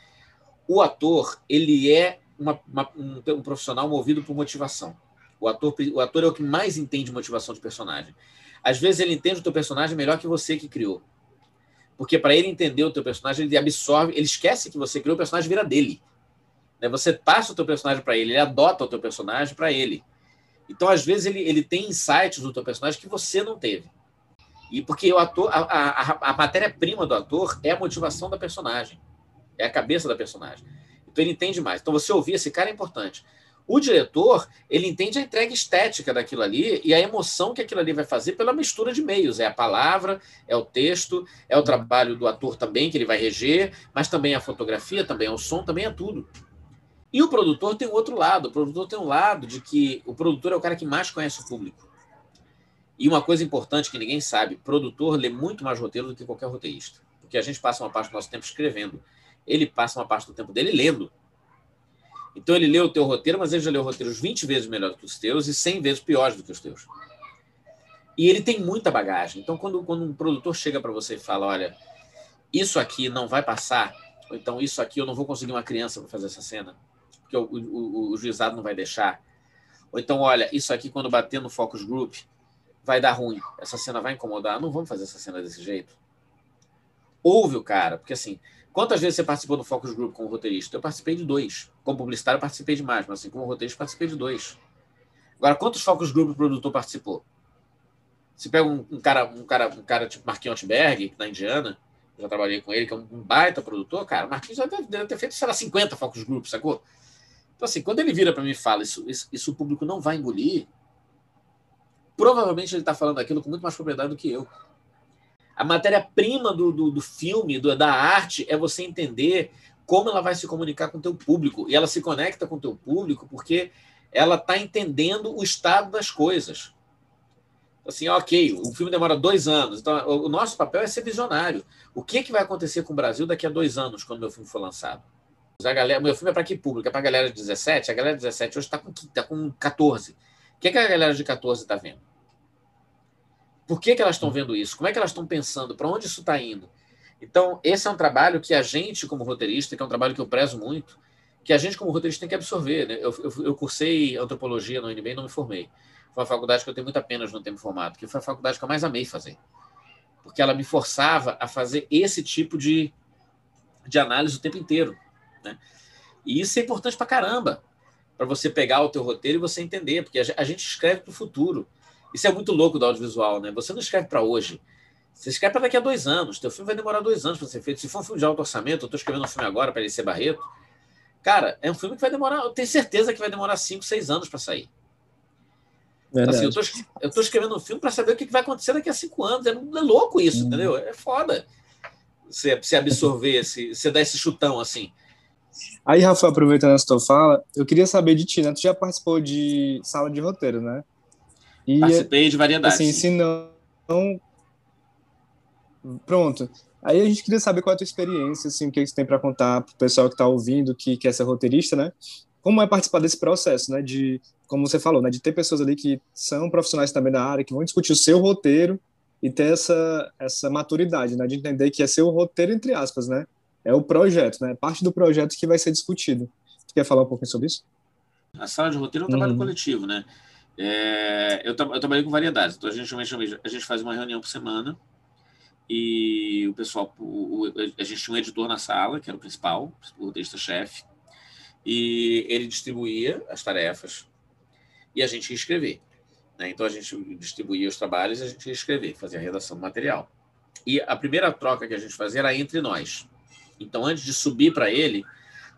o ator, ele é uma, uma, um, um profissional movido por motivação. O ator, o ator é o que mais entende motivação de personagem. Às vezes ele entende o teu personagem melhor que você que criou. Porque para ele entender o teu personagem, ele absorve, ele esquece que você criou, o personagem vira dele. Né? Você passa o teu personagem para ele, ele adota o teu personagem para ele. Então, às vezes, ele, ele tem insights do teu personagem que você não teve. E porque o ator, a, a, a matéria-prima do ator é a motivação da personagem. É a cabeça da personagem. Então ele entende mais. Então você ouvir esse cara é importante. O diretor, ele entende a entrega estética daquilo ali e a emoção que aquilo ali vai fazer pela mistura de meios. É a palavra, é o texto, é o trabalho do ator também, que ele vai reger, mas também a fotografia, também é o som, também é tudo. E o produtor tem outro lado. O produtor tem um lado de que o produtor é o cara que mais conhece o público. E uma coisa importante que ninguém sabe: produtor lê muito mais roteiro do que qualquer roteirista. Porque a gente passa uma parte do nosso tempo escrevendo. Ele passa uma parte do tempo dele lendo. Então ele leu o teu roteiro, mas ele já leu roteiros 20 vezes melhor que os teus e 100 vezes piores do que os teus. E ele tem muita bagagem. Então quando, quando um produtor chega para você e fala, olha, isso aqui não vai passar, ou então isso aqui eu não vou conseguir uma criança para fazer essa cena, porque o, o, o, juizado não vai deixar. Ou então, olha, isso aqui quando bater no focus group vai dar ruim, essa cena vai incomodar, não vamos fazer essa cena desse jeito. Ouve o cara, porque assim, quantas vezes você participou do focus group como roteirista? Eu participei de dois. Como publicitário, eu participei de mais, mas assim, como roteirista, participei de dois. Agora, quantos focus group o produtor participou? Você pega um, um, cara, um cara, um cara tipo Marquinhos Altberg, na Indiana, já trabalhei com ele, que é um baita produtor, cara, Marquinhos deve, deve ter feito, sei lá, 50 focus groups, sacou? Então, assim, quando ele vira para mim e fala isso, isso, isso, o público não vai engolir, provavelmente ele está falando aquilo com muito mais propriedade do que eu. A matéria-prima do, do, do, filme, do, da arte, é você entender como ela vai se comunicar com o teu público. E ela se conecta com o teu público porque ela está entendendo o estado das coisas. Assim, ok, o filme demora dois anos, então o nosso papel é ser visionário. O que, que vai acontecer com o Brasil daqui a dois anos, quando meu filme for lançado? A galera, meu filme é para que público? É para a galera de 17? A galera de 17 hoje está com, tá com 14. O que, que a galera de 14 está vendo? Por que, que elas estão vendo isso? Como é que elas estão pensando? Para onde isso está indo? Então, esse é um trabalho que a gente, como roteirista, que é um trabalho que eu prezo muito, que a gente, como roteirista, tem que absorver. Né? Eu, eu, eu cursei antropologia no UNB e não me formei. Foi uma faculdade que eu tenho muita pena de não ter me formado, que foi a faculdade que eu mais amei fazer. Porque ela me forçava a fazer esse tipo de, de análise o tempo inteiro. Né? E isso é importante para caramba, para você pegar o teu roteiro e você entender, porque a gente escreve para o futuro. Isso é muito louco do audiovisual, né? Você não escreve para hoje. Você escreve para daqui a dois anos. Teu filme vai demorar dois anos para ser feito. Se for um filme de alto orçamento, eu estou escrevendo um filme agora para ele ser Barreto. Cara, é um filme que vai demorar. Eu tenho certeza que vai demorar cinco, seis anos para sair. Então, assim, eu estou escrevendo um filme para saber o que vai acontecer daqui a cinco anos. É, é louco isso, hum. entendeu? É foda. Você, você absorver, você, você dar esse chutão assim. Aí, Rafa, aproveitando essa tua fala, eu queria saber de ti, né? Tu já participou de sala de roteiro, né? E, Participei de variedades. Assim, se não. Pronto. Aí a gente queria saber qual é a tua experiência, assim, o que você tem para contar para o pessoal que está ouvindo, que quer ser roteirista, né? Como é participar desse processo, né? De, como você falou, né? De ter pessoas ali que são profissionais também da área, que vão discutir o seu roteiro e ter essa, essa maturidade, né? De entender que é seu roteiro, entre aspas, né? É o projeto, né? Parte do projeto que vai ser discutido. Você quer falar um pouquinho sobre isso? A sala de roteiro é um trabalho uhum. coletivo, né? É, eu, tra eu, trabalhei com variedades. Então, a gente, a gente faz uma reunião por semana e o pessoal, o, o, a gente tinha um editor na sala, que era o principal, o roteirista-chefe, e ele distribuía as tarefas e a gente ia escrever. Né? Então, a gente distribuía os trabalhos e a gente ia escrever, fazia a redação do material. E a primeira troca que a gente fazia era entre nós. Então, antes de subir para ele,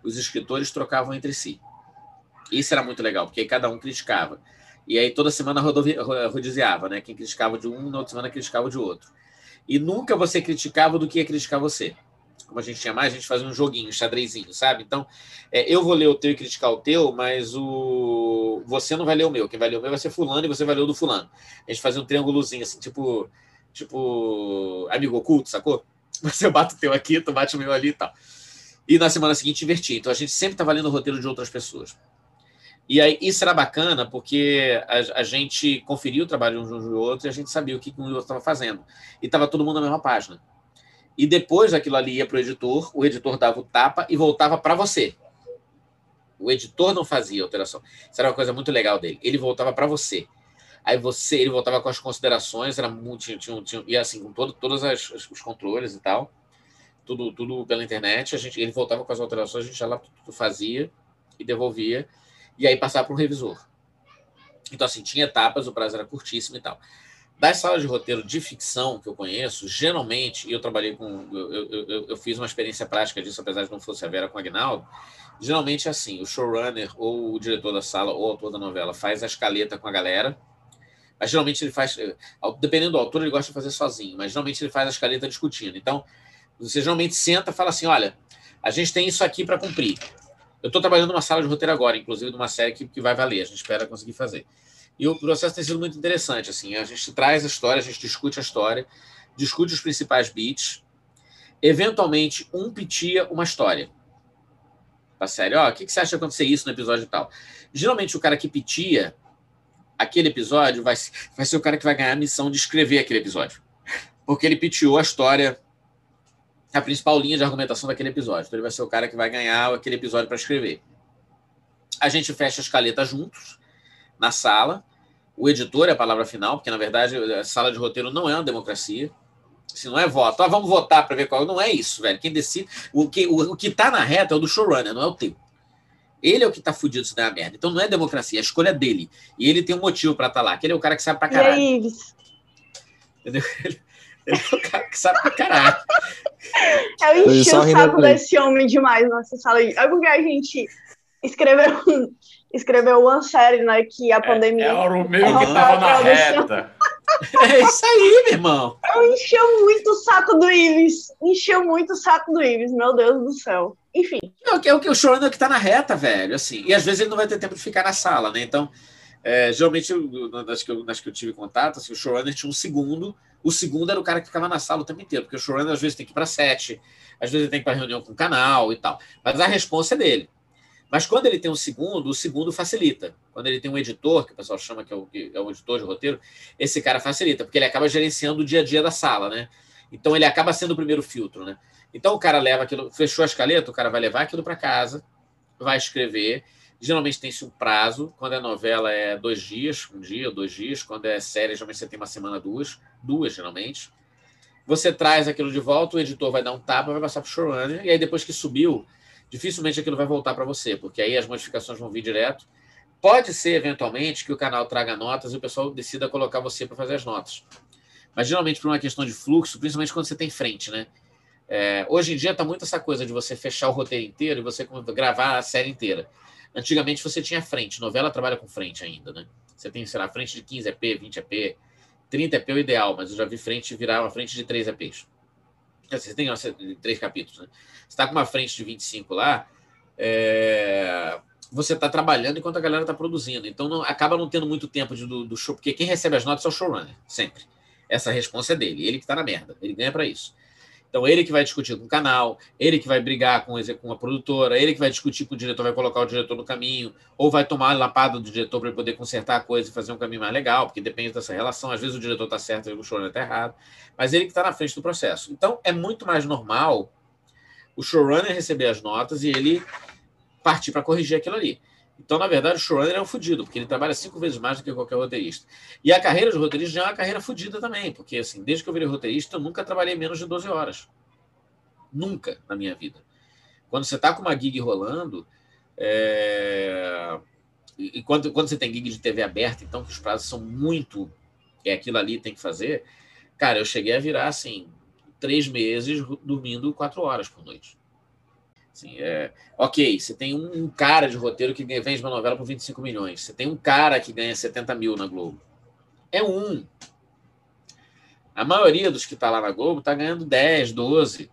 os escritores trocavam entre si. Isso era muito legal, porque cada um criticava. E aí toda semana rodiziava, né? Quem criticava de um, na outra semana criticava de outro. E nunca você criticava do que ia criticar você. Como a gente tinha mais, a gente fazia um joguinho, um xadrezinho, sabe? Então, é, eu vou ler o teu e criticar o teu, mas o você não vai ler o meu. Quem vai ler o meu vai ser fulano e você vai ler o do fulano. A gente fazia um triângulozinho, assim, tipo, tipo amigo oculto, sacou? *laughs* Você bate o teu aqui, tu bate o meu ali e tal. E na semana seguinte invertia. Então a gente sempre estava lendo o roteiro de outras pessoas. E aí isso era bacana porque a, a gente conferia o trabalho de um do outro e a gente sabia o que um e outro estava fazendo. E estava todo mundo na mesma página. E depois daquilo ali ia para o editor, o editor dava o tapa e voltava para você. O editor não fazia alteração. Isso era uma coisa muito legal dele. Ele voltava para você. Aí você, ele voltava com as considerações, era muito, tinha, tinha, tinha, e assim, com todo, todos as, os controles e tal, tudo, tudo pela internet, a gente, ele voltava com as alterações, a gente já lá tudo fazia e devolvia, e aí passava para um revisor. Então, assim, tinha etapas, o prazo era curtíssimo e tal. Das salas de roteiro de ficção que eu conheço, geralmente, e eu trabalhei com. Eu, eu, eu, eu, fiz uma experiência prática disso, apesar de não fosse a Vera com o Agnaldo. Geralmente é assim: o showrunner, ou o diretor da sala, ou o autor da novela, faz a escaleta com a galera mas geralmente ele faz, eh, dependendo do autor, ele gosta de fazer sozinho, mas geralmente ele faz a escaleta discutindo. Então, você geralmente senta e fala assim: olha, a gente tem isso aqui para cumprir. Eu estou trabalhando numa sala de roteiro agora, inclusive numa série que, que vai valer, a gente espera conseguir fazer. E o processo tem sido muito interessante. Assim, a gente traz a história, a gente discute a história, discute os principais beats. Eventualmente, um pitia uma história. Tá sério? Ó, o que, que você acha de acontecer isso no episódio tal? Geralmente, o cara que pitia aquele episódio vai, vai ser o cara que vai ganhar a missão de escrever aquele episódio. Porque ele piteou a história a principal linha de argumentação daquele episódio. Então ele vai ser o cara que vai ganhar aquele episódio para escrever. A gente fecha a escaleta juntos na sala. O editor é a palavra final, porque na verdade a sala de roteiro não é uma democracia. Se não é voto, ah, vamos votar para ver qual. Não é isso, velho. Quem decide. O que, o, o que tá na reta é o do showrunner, não é o teu. Ele é o que tá fudido se der a merda. Então não é democracia, é a escolha dele. E ele tem um motivo para estar tá lá, que ele é o cara que sabe pra caralho. E aí, Ives? Entendeu? Ele, *laughs* ele é o cara que sabe pra caralho. Eu enchi o saco desse homem demais nessa sala aí. É porque a gente escreveu, escreveu uma série, né? Que a pandemia. É, o meu que tava na reta. *laughs* É isso aí, meu irmão. Eu encheu muito o saco do Ives. Encheu muito o saco do Ives, meu Deus do céu. Enfim. É o que, é o que o showrunner que tá na reta, velho. Assim, e às vezes ele não vai ter tempo de ficar na sala, né? Então, é, geralmente, nas que, eu, nas que eu tive contato, assim, o showrunner tinha um segundo. O segundo era o cara que ficava na sala o tempo inteiro, porque o showrunner às vezes tem que ir para sete, às vezes ele tem que ir para reunião com o canal e tal. Mas a resposta é dele. Mas quando ele tem um segundo, o segundo facilita. Quando ele tem um editor, que o pessoal chama que é o, que é o editor de roteiro, esse cara facilita, porque ele acaba gerenciando o dia a dia da sala, né? Então ele acaba sendo o primeiro filtro, né? Então o cara leva aquilo, fechou a escaleta, o cara vai levar aquilo para casa, vai escrever. Geralmente tem-se um prazo. Quando é novela é dois dias, um dia, dois dias. Quando é série, geralmente você tem uma semana, duas, duas geralmente. Você traz aquilo de volta, o editor vai dar um tapa, vai passar para o showrunner, e aí depois que subiu, dificilmente aquilo vai voltar para você, porque aí as modificações vão vir direto. Pode ser, eventualmente, que o canal traga notas e o pessoal decida colocar você para fazer as notas. Mas geralmente, por uma questão de fluxo, principalmente quando você tem frente, né? É, hoje em dia está muito essa coisa de você fechar o roteiro inteiro e você gravar a série inteira. Antigamente você tinha frente, novela trabalha com frente ainda, né? Você tem, sei lá, frente de 15 EP, 20 EP, 30 EP é o ideal, mas eu já vi frente virar uma frente de 3 EPs. Você tem três capítulos, né? Você está com uma frente de 25 lá, é... você está trabalhando enquanto a galera está produzindo. Então não, acaba não tendo muito tempo de, do, do, show, porque quem recebe as notas é o showrunner, sempre. Essa resposta é dele, ele que está na merda, ele ganha para isso. Então, ele que vai discutir com o canal, ele que vai brigar com, com a produtora, ele que vai discutir com o diretor, vai colocar o diretor no caminho, ou vai tomar a lapada do diretor para poder consertar a coisa e fazer um caminho mais legal, porque depende dessa relação. Às vezes o diretor está certo e o showrunner está errado, mas ele que está na frente do processo. Então, é muito mais normal o showrunner receber as notas e ele partir para corrigir aquilo ali. Então, na verdade, o showrunner é um fudido, porque ele trabalha cinco vezes mais do que qualquer roteirista. E a carreira de roteirista já é uma carreira fudida também, porque, assim, desde que eu virei roteirista, eu nunca trabalhei menos de 12 horas. Nunca na minha vida. Quando você está com uma gig rolando, é... e quando, quando você tem gig de TV aberta, então, que os prazos são muito. É aquilo ali tem que fazer. Cara, eu cheguei a virar, assim, três meses dormindo quatro horas por noite. Assim, é, ok, você tem um cara de roteiro que vende uma novela por 25 milhões. Você tem um cara que ganha 70 mil na Globo. É um. A maioria dos que está lá na Globo está ganhando 10, 12.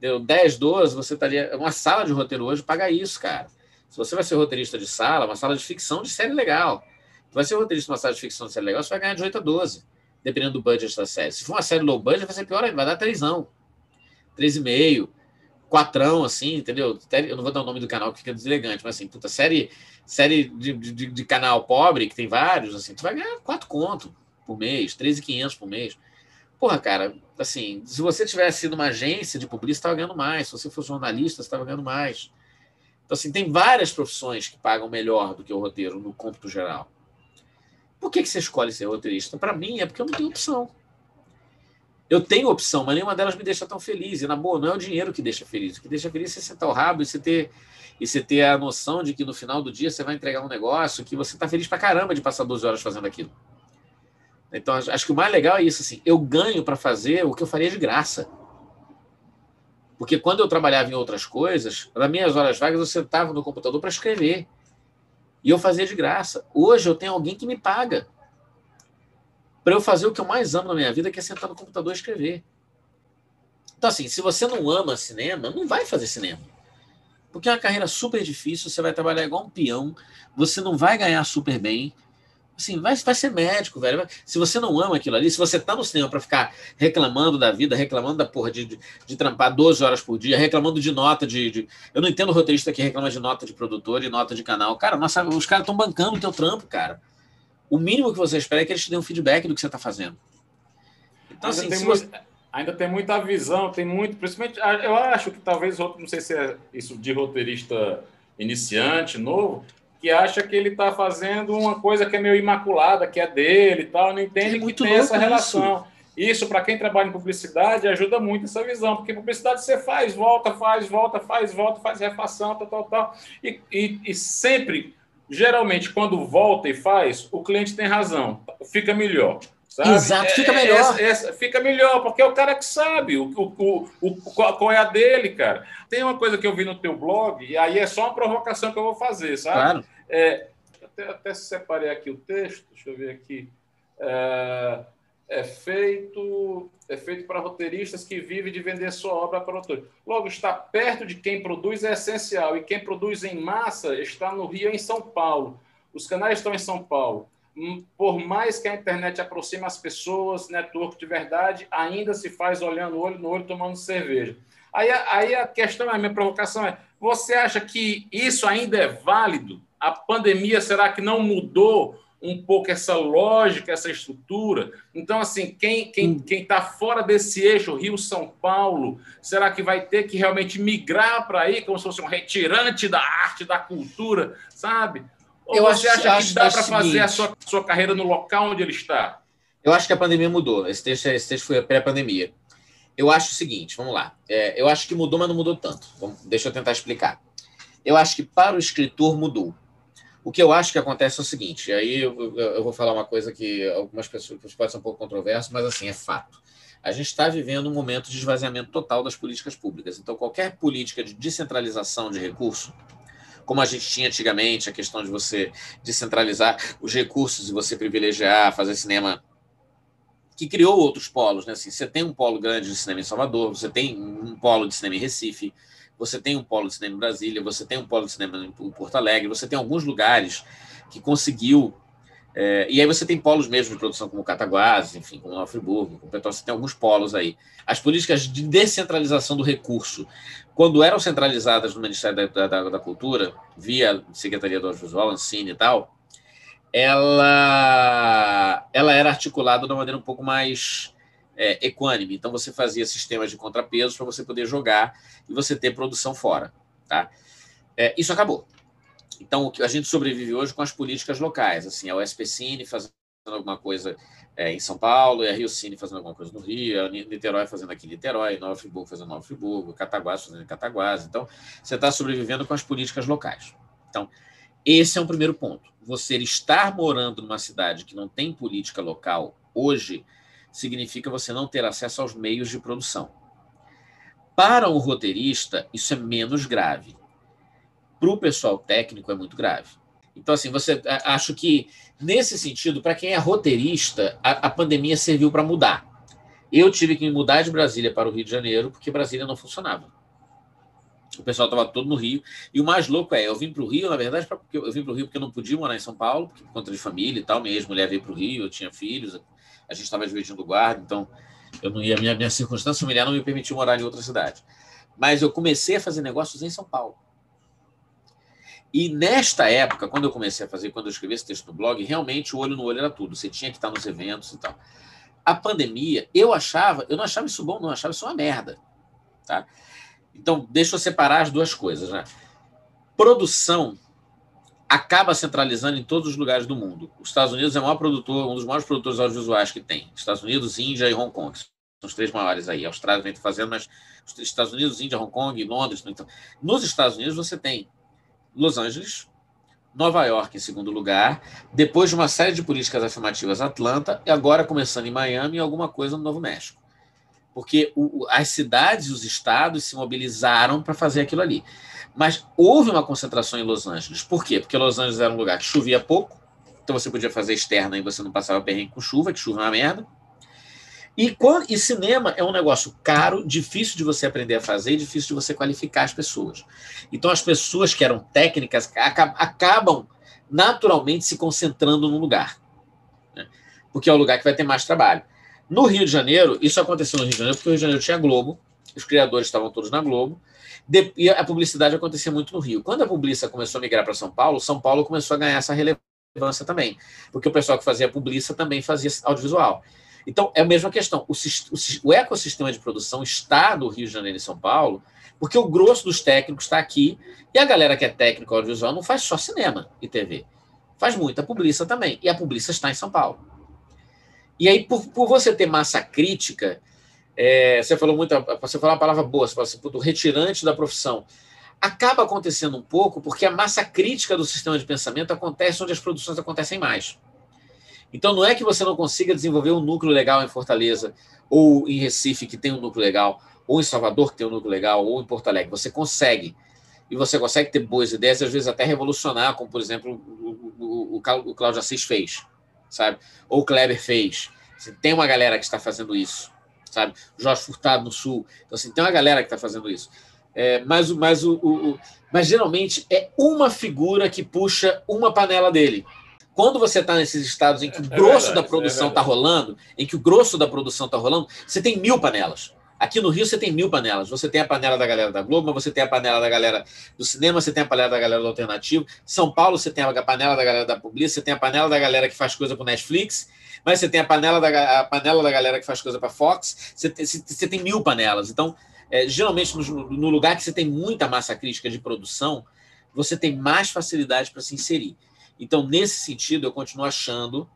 Deu 10, 12, você estaria. Uma sala de roteiro hoje paga isso, cara. Se você vai ser roteirista de sala, uma sala de ficção de série legal. Se vai ser roteirista de uma sala de ficção de série legal, você vai ganhar de 8 a 12, dependendo do budget da série. Se for uma série low budget, vai ser pior vai dar 3 não. 3,5 quatrão, assim, entendeu? Eu não vou dar o nome do canal que fica deselegante, mas assim, puta, série, série de, de, de, canal pobre, que tem vários, assim, tu vai ganhar quatro conto por mês, 13,500 por mês. Porra, cara, assim, se você tivesse sido uma agência de publicidade, estava ganhando mais. Se você fosse jornalista, estava ganhando mais. Então, assim, tem várias profissões que pagam melhor do que o roteiro no cômputo geral. Por que, que você escolhe ser roteirista? Para mim, é porque eu não tenho opção. Eu tenho opção, mas nenhuma delas me deixa tão feliz. E, na boa, não é o dinheiro que deixa feliz. O que deixa feliz é você sentar o rabo e você ter, e você ter a noção de que no final do dia você vai entregar um negócio que você está feliz pra caramba de passar 12 horas fazendo aquilo. Então, acho que o mais legal é isso. Assim, eu ganho para fazer o que eu faria de graça. Porque quando eu trabalhava em outras coisas, nas minhas horas vagas eu sentava no computador para escrever. E eu fazia de graça. Hoje eu tenho alguém que me paga para eu fazer o que eu mais amo na minha vida, que é sentar no computador e escrever. Então, assim, se você não ama cinema, não vai fazer cinema. Porque é uma carreira super difícil, você vai trabalhar igual um peão, você não vai ganhar super bem. Assim, vai, vai ser médico, velho. Se você não ama aquilo ali, se você tá no cinema para ficar reclamando da vida, reclamando da porra de, de, de, trampar 12 horas por dia, reclamando de nota de, de. Eu não entendo roteirista que reclama de nota de produtor e nota de canal. Cara, nossa, os caras estão bancando o teu trampo, cara o mínimo que você espera é que eles te dêem um feedback do que você está fazendo. Então, assim, tem, se muito, você... ainda tem muita visão, tem muito, principalmente, ah, eu acho que talvez, não sei se é isso de roteirista iniciante, novo, que acha que ele está fazendo uma coisa que é meio imaculada, que é dele e tal, não entende É muito que tem essa relação. Isso, para quem trabalha em publicidade, ajuda muito essa visão, porque publicidade você faz, volta, faz, volta, faz, volta, faz refação, tal, tal, tal. E, e, e sempre, geralmente, quando volta e faz, o cliente tem razão, fica melhor. Sabe? Exato, fica É- melhor. essa- essa- fica melhor, porque é o cara que sabe o, o, o, qual é a dele, cara. Tem uma coisa que eu vi no teu blog, e aí é só uma provocação que eu vou fazer, sabe? Claro. É, até, até separei aqui o texto, deixa eu ver aqui. É, é feito é feito para roteiristas que vivem de vender sua obra para autores. Logo, estar perto de quem produz é essencial, e quem produz em massa está no Rio e em São Paulo. Os canais estão em São Paulo. Hum, Por mais que a internet aproxime as pessoas, network de verdade, ainda se faz olhando olho no olho, tomando cerveja. Aí, aí a questão, a minha provocação é: você acha que isso ainda é válido? A pandemia, será que não mudou um pouco essa lógica, essa estrutura? Então, assim, quem quem quem está fora desse eixo, Rio-São Paulo, será que vai ter que realmente migrar para aí, como se fosse um retirante da arte, da cultura, sabe? Ou Eu você acho- acha que acho- dá acho para fazer a sua, sua carreira no local onde ele está? Eu acho que a pandemia mudou. Esse texto, esse texto foi a pré-pandemia. Eu acho o seguinte, vamos lá. É, eu acho que mudou, mas não mudou tanto. Vamos- deixa eu tentar explicar. Eu acho que para o escritor mudou. O que eu acho que acontece é o seguinte, aí eu, eu- eu vou falar uma coisa que algumas pessoas pode ser um pouco controverso, mas assim, é fato. A gente está vivendo um momento de esvaziamento total das políticas públicas. Então, qualquer política de descentralização de recurso, como a gente tinha antigamente, a questão de você descentralizar os recursos e você privilegiar, fazer cinema que criou outros polos, né? Assim, você tem um polo grande de cinema em Salvador, você tem um polo de cinema em Recife, você tem um polo de cinema em Brasília, você tem um polo de cinema em Porto Alegre, você tem alguns lugares que conseguiu. é, e aí você tem polos mesmo de produção como Cataguases, enfim, como Nova Friburgo, como Petrópolis, você tem alguns polos aí. As políticas de descentralização do recurso, quando eram centralizadas no Ministério da, da, da Cultura, via Secretaria do Audiovisual, Ancine e tal, ela, ela era articulada de uma maneira um pouco mais é, equânime. Então, você fazia sistemas de contrapesos para você poder jogar e você ter produção fora. Tá? É, isso acabou. Então, o que a gente sobrevive hoje com as políticas locais, assim, a USP Cine fazendo alguma coisa é, em São Paulo, a Rio Cine fazendo alguma coisa no Rio, a Niterói fazendo aqui em Niterói, Nova Friburgo fazendo Nova Friburgo, Cataguás fazendo Cataguás. Então, você está sobrevivendo com as políticas locais. Então, esse é um primeiro ponto. Você estar morando numa cidade que não tem política local hoje significa você não ter acesso aos meios de produção. Para o roteirista, isso é menos grave. Para o pessoal técnico, é muito grave. Então, assim, você acho que, nesse sentido, para quem é roteirista, a, a pandemia serviu para mudar. Eu tive que me mudar de Brasília para o Rio de Janeiro, porque Brasília não funcionava. O pessoal estava todo no Rio. E o mais louco é, eu vim para o Rio, na verdade, pra, eu vim para o Rio porque eu não podia morar em São Paulo, por conta de família e tal. Minha ex-mulher veio para o Rio, eu tinha filhos, a gente estava dividindo guarda, então eu não ia, minha, minha circunstância familiar não me permitiu morar em outra cidade. Mas eu comecei a fazer negócios em São Paulo. E nesta época, quando eu comecei a fazer, quando eu escrevi esse texto no blog, realmente o olho no olho era tudo. Você tinha que estar nos eventos e tal. A pandemia, eu achava, eu não achava isso bom, não, eu achava isso uma merda. Tá? Então, deixa eu separar as duas coisas. Né? Produção acaba centralizando em todos os lugares do mundo. Os Estados Unidos é o maior produtor, um dos maiores produtores audiovisuais que tem. Estados Unidos, Índia e Hong Kong. São os três maiores aí. A Austrália está fazendo, mas os Estados Unidos, Índia, Hong Kong, Londres. Então, nos Estados Unidos, você tem Los Angeles, Nova York em segundo lugar, depois de uma série de políticas afirmativas, Atlanta, e agora começando em Miami e alguma coisa no Novo México. Porque o, as cidades e os estados se mobilizaram para fazer aquilo ali. Mas houve uma concentração em Los Angeles. Por quê? Porque Los Angeles era um lugar que chovia pouco, então você podia fazer externa e você não passava perrengue com chuva, que chuva é uma merda. E, e cinema é um negócio caro, difícil de você aprender a fazer e difícil de você qualificar as pessoas. Então, as pessoas que eram técnicas acabam naturalmente se concentrando no lugar, né? porque é o lugar que vai ter mais trabalho. No Rio de Janeiro, isso aconteceu no Rio de Janeiro porque o Rio de Janeiro tinha Globo, os criadores estavam todos na Globo, e a publicidade acontecia muito no Rio. Quando a publicidade começou a migrar para São Paulo, São Paulo começou a ganhar essa relevância também, porque o pessoal que fazia publicidade também fazia audiovisual. Então, é a mesma questão. O, o o ecossistema de produção está no Rio de Janeiro e São Paulo, porque o grosso dos técnicos está aqui, e a galera que é técnico audiovisual não faz só cinema e TV. Faz muita publicidade também. E a publicidade está em São Paulo. E aí, por, por você ter massa crítica, é, você falou muito, você falou uma palavra boa, você falou assim, do retirante da profissão. Acaba acontecendo um pouco porque a massa crítica do sistema de pensamento acontece onde as produções acontecem mais. Então, não é que você não consiga desenvolver um núcleo legal em Fortaleza, ou em Recife, que tem um núcleo legal, ou em Salvador, que tem um núcleo legal, ou em Porto Alegre. Você consegue. E você consegue ter boas ideias, às vezes até revolucionar, como, por exemplo, o, o, o, Clá- o Cláudio Assis fez, sabe? Ou o Kleber fez. Assim, tem uma galera que está fazendo isso, sabe? Jorge Furtado no Sul. Então, assim, tem uma galera que está fazendo isso. É, mas, mas, o, o- o- mas geralmente é uma figura que puxa uma panela dele. Quando você está nesses estados em que o É grosso verdade, da é produção está rolando, em que o grosso da produção está rolando, você tem mil panelas. Aqui no Rio você tem mil panelas. Você tem a panela da galera da Globo, você tem a panela da galera do cinema, você tem a panela da galera do alternativo. São Paulo você tem a panela da galera da publicidade, você tem a panela da galera que faz coisa para Netflix, mas você tem a panela da, a panela da galera que faz coisa para Fox. Você tem, você- tem mil panelas. Então, é, geralmente no, no lugar que você tem muita massa crítica de produção, você tem mais facilidade para se inserir. Então, nesse sentido, eu continuo achando,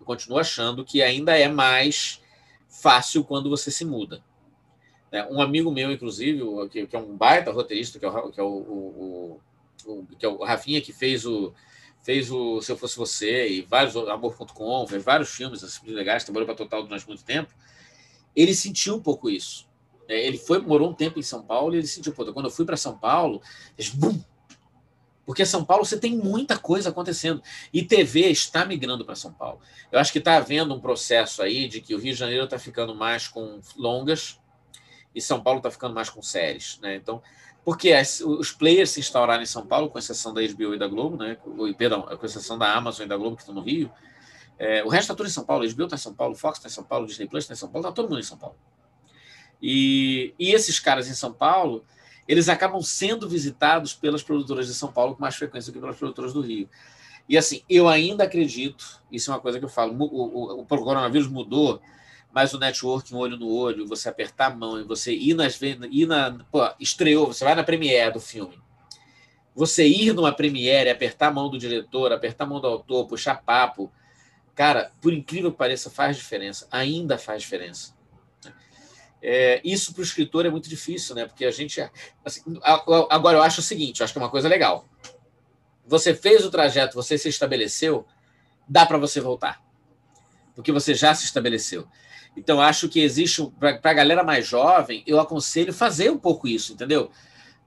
eu continuo achando que ainda é mais fácil quando você se muda. né? Um amigo meu, inclusive, que, é um baita roteirista, que é o, que é o- o- o- que é o Rafinha, que fez o fez o Se Eu Fosse Você e vários Amor.com, fez vários filmes assim, legais, trabalhou para Total durante muito tempo. Ele sentiu um pouco isso. né? Ele foi, morou um tempo em São Paulo e ele sentiu, pô, quando eu fui para São Paulo, fez bum, porque São Paulo você tem muita coisa acontecendo. E TV está migrando para São Paulo. Eu acho que está havendo um processo aí de que o Rio de Janeiro está ficando mais com longas e São Paulo está ficando mais com séries. Né? Então, porque as- os players se instauraram em São Paulo, com exceção da HBO e da Globo, né? Perdão, com exceção da Amazon e da Globo, que estão no Rio. É, o resto está tudo em São Paulo. A HBO está em São Paulo, Fox está em São Paulo, Disney Plus está em São Paulo, está todo mundo em São Paulo. E, e esses caras em São Paulo, eles acabam sendo visitados pelas produtoras de São Paulo com mais frequência do que pelas produtoras do Rio. E assim, eu ainda acredito, isso é uma coisa que eu falo, o, o, o coronavírus mudou, mas o networking olho no olho, você apertar a mão e você ir nas ven- ir na, pô, estreou, você vai na premiere do filme. Você ir numa premiere, apertar a mão do diretor, apertar a mão do autor, puxar papo, cara, por incrível que pareça, faz diferença, ainda faz diferença. É, isso para o escritor é muito difícil, né? Porque a gente. assim, agora, eu acho o seguinte: eu acho que é uma coisa legal. Você fez o trajeto, você se estabeleceu, dá para você voltar. Porque você já se estabeleceu. Então, acho que existe. Para a galera mais jovem, eu aconselho fazer um pouco isso, entendeu?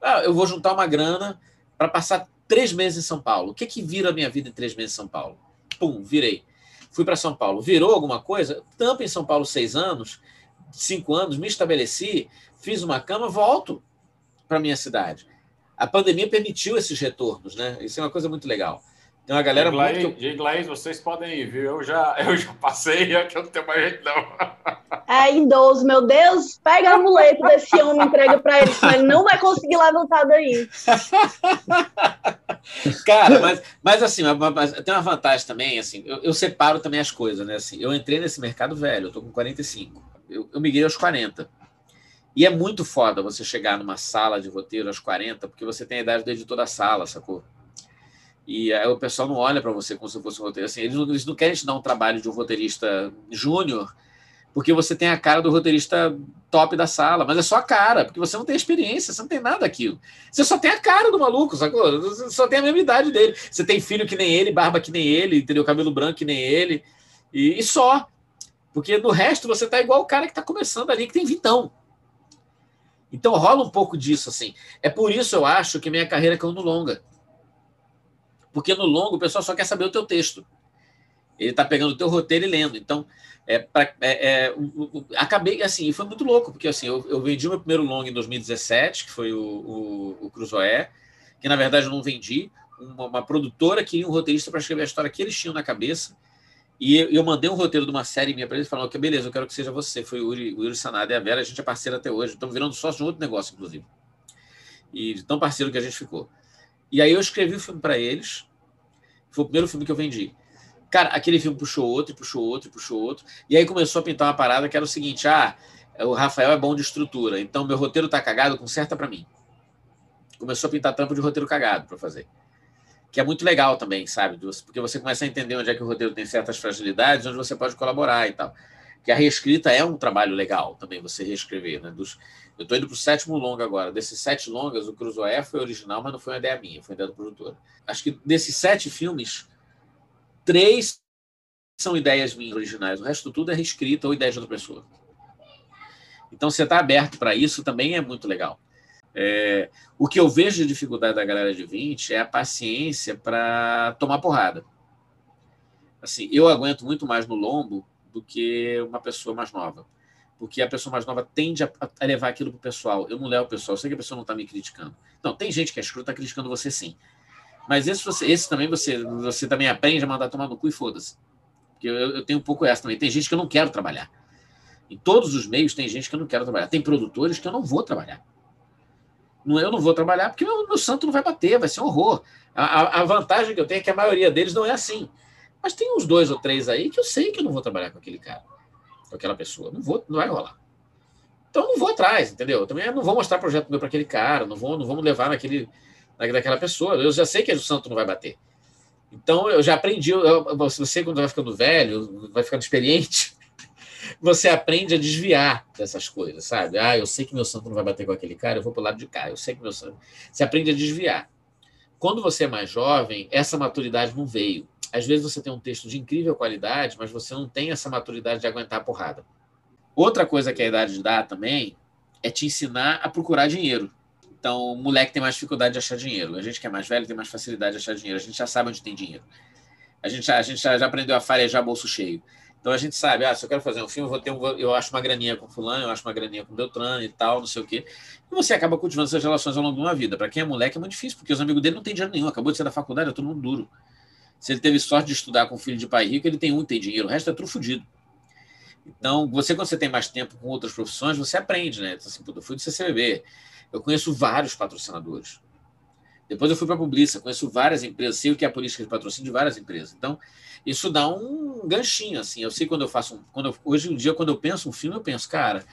Ah, eu vou juntar uma grana para passar três meses em São Paulo. O que, que vira a minha vida em três meses em São Paulo? Pum, virei. Fui para São Paulo. Virou alguma coisa? Tampa em São Paulo seis anos cinco anos, me estabeleci, fiz uma cama, volto para minha cidade. A pandemia permitiu esses retornos, né? Isso é uma coisa muito legal. Tem uma galera muito. Diga lá aí, vocês podem ir, viu? Eu já, eu já passei, *laughs* aqui eu não tenho mais jeito, não. É idoso, meu Deus, pega a muleta desse homem, entrega pra ele, senão ele não vai conseguir levantar daí. *laughs* Cara, mas, mas assim, mas- mas tem uma vantagem também, assim, eu, eu separo também as coisas, né? Assim, eu entrei nesse mercado velho, eu tô com 45. Eu, eu migrei aos 40. E é muito foda você chegar numa sala de roteiro aos 40, porque você tem a idade do editor da sala, sacou? E aí o pessoal não olha para você como se fosse um roteiro. Assim, eles, não, eles não querem te dar um trabalho de um roteirista júnior, porque você tem a cara do roteirista top da sala, mas é só a cara, porque você não tem experiência, você não tem nada daquilo. Você só tem a cara do maluco, sacou? Você só tem a mesma idade dele. Você tem filho que nem ele, barba que nem ele, entendeu? Cabelo branco que nem ele, e, e só. Porque no resto você tá igual o cara que tá começando ali, que tem vintão. Então rola um pouco disso, assim. É por isso eu acho que minha carreira caiu no longa. Porque no longo o pessoal só quer saber o teu texto. Ele tá pegando o teu roteiro e lendo. Então, é, pra, é, é, acabei assim, e foi muito louco, porque assim, eu, eu vendi o meu primeiro longo em 2017, que foi o, o, o Cruzoé, que na verdade eu não vendi. Uma, uma produtora queria um roteirista para escrever a história que eles tinham na cabeça. E eu, eu mandei um roteiro de uma série minha para eles falando que beleza, eu quero que seja você. Foi o Yuri, Sanada e a Vera, a gente é parceiro até hoje. Estamos virando sócio de um outro negócio, inclusive. E tão parceiro que a gente ficou. E aí eu escrevi o filme para eles. Foi o primeiro filme que eu vendi. Cara, aquele filme puxou outro, puxou outro, puxou outro. E aí começou a pintar uma parada que era o seguinte: ah, o Rafael é bom de estrutura, então meu roteiro tá cagado, conserta para mim. Começou a pintar tampo de roteiro cagado para fazer. Que é muito legal também, sabe? Porque você começa a entender onde é que o roteiro tem certas fragilidades, onde você pode colaborar e tal. Que a reescrita é um trabalho legal também, você reescrever, né? Dos, eu estou indo para o sétimo longa agora. Desses sete longas, o Cruzoé foi original, mas não foi uma ideia minha, foi uma ideia do produtor. Acho que desses sete filmes, três são ideias minhas originais. O resto tudo é reescrita ou ideia de outra pessoa. Então, você está aberto para isso também é muito legal. É, o que eu vejo de dificuldade da galera de 20 é a paciência para tomar porrada. Assim, eu aguento muito mais no lombo do que uma pessoa mais nova. Porque a pessoa mais nova tende a, a levar aquilo para o pessoal. Eu não levo o pessoal, eu sei que a pessoa não está me criticando. Não, tem gente que é escrota, está criticando você sim. Mas esse, você, esse também você, você também aprende a mandar tomar no cu e foda-se. Porque eu, eu tenho um pouco essa também. Tem gente que eu não quero trabalhar. Em todos os meios tem gente que eu não quero trabalhar. Tem produtores que eu não vou trabalhar. Não, eu não vou trabalhar porque meu, meu santo não vai bater, vai ser um horror. A, a, vantagem que eu tenho é que a maioria deles não é assim. Mas tem uns dois ou três aí que eu sei que eu não vou trabalhar com aquele cara, com aquela pessoa. Não vou, não vai rolar. Então não vou atrás, entendeu? Também não vou mostrar projeto meu para aquele cara, não vou, não vamos levar naquele, naquela pessoa. Eu já sei que o santo não vai bater. Então eu já aprendi. Eu, você quando vai ficando velho, vai ficando experiente, *laughs* você aprende a desviar dessas coisas, sabe? Ah, eu sei que meu santo não vai bater com aquele cara, eu vou para o lado de cá. Eu sei que meu santo. Você aprende a desviar. Quando você é mais jovem, essa maturidade não veio. Às vezes você tem um texto de incrível qualidade, mas você não tem essa maturidade de aguentar a porrada. Outra coisa que a idade dá também é te ensinar a procurar dinheiro. Então, o moleque tem mais dificuldade de achar dinheiro. A gente que é mais velho tem mais facilidade de achar dinheiro. A gente já sabe onde tem dinheiro. A gente já, a gente já, já aprendeu a farejar bolso cheio. Então a gente sabe, ah, se eu quero fazer um filme, eu vou ter um, eu acho uma graninha com fulano, eu acho uma graninha com Beltrano e tal, não sei o quê. E você acaba cultivando essas relações ao longo de uma vida. Para quem é moleque é muito difícil, porque os amigos dele não têm dinheiro nenhum, acabou de sair da faculdade, é todo mundo duro. Se ele teve sorte de estudar com filho de pai rico, ele tem um tem dinheiro, o resto é tudo fodido. Então, você, quando você tem mais tempo com outras profissões, você aprende, né? Assim, eu fui do CCBB, eu conheço vários patrocinadores. Depois eu fui para a Publiça, conheço várias empresas, sei o que é a política de patrocínio de várias empresas. Então, isso dá um ganchinho, assim. Eu sei quando eu faço um. Quando eu, hoje em dia, quando eu penso um filme, eu penso, cara,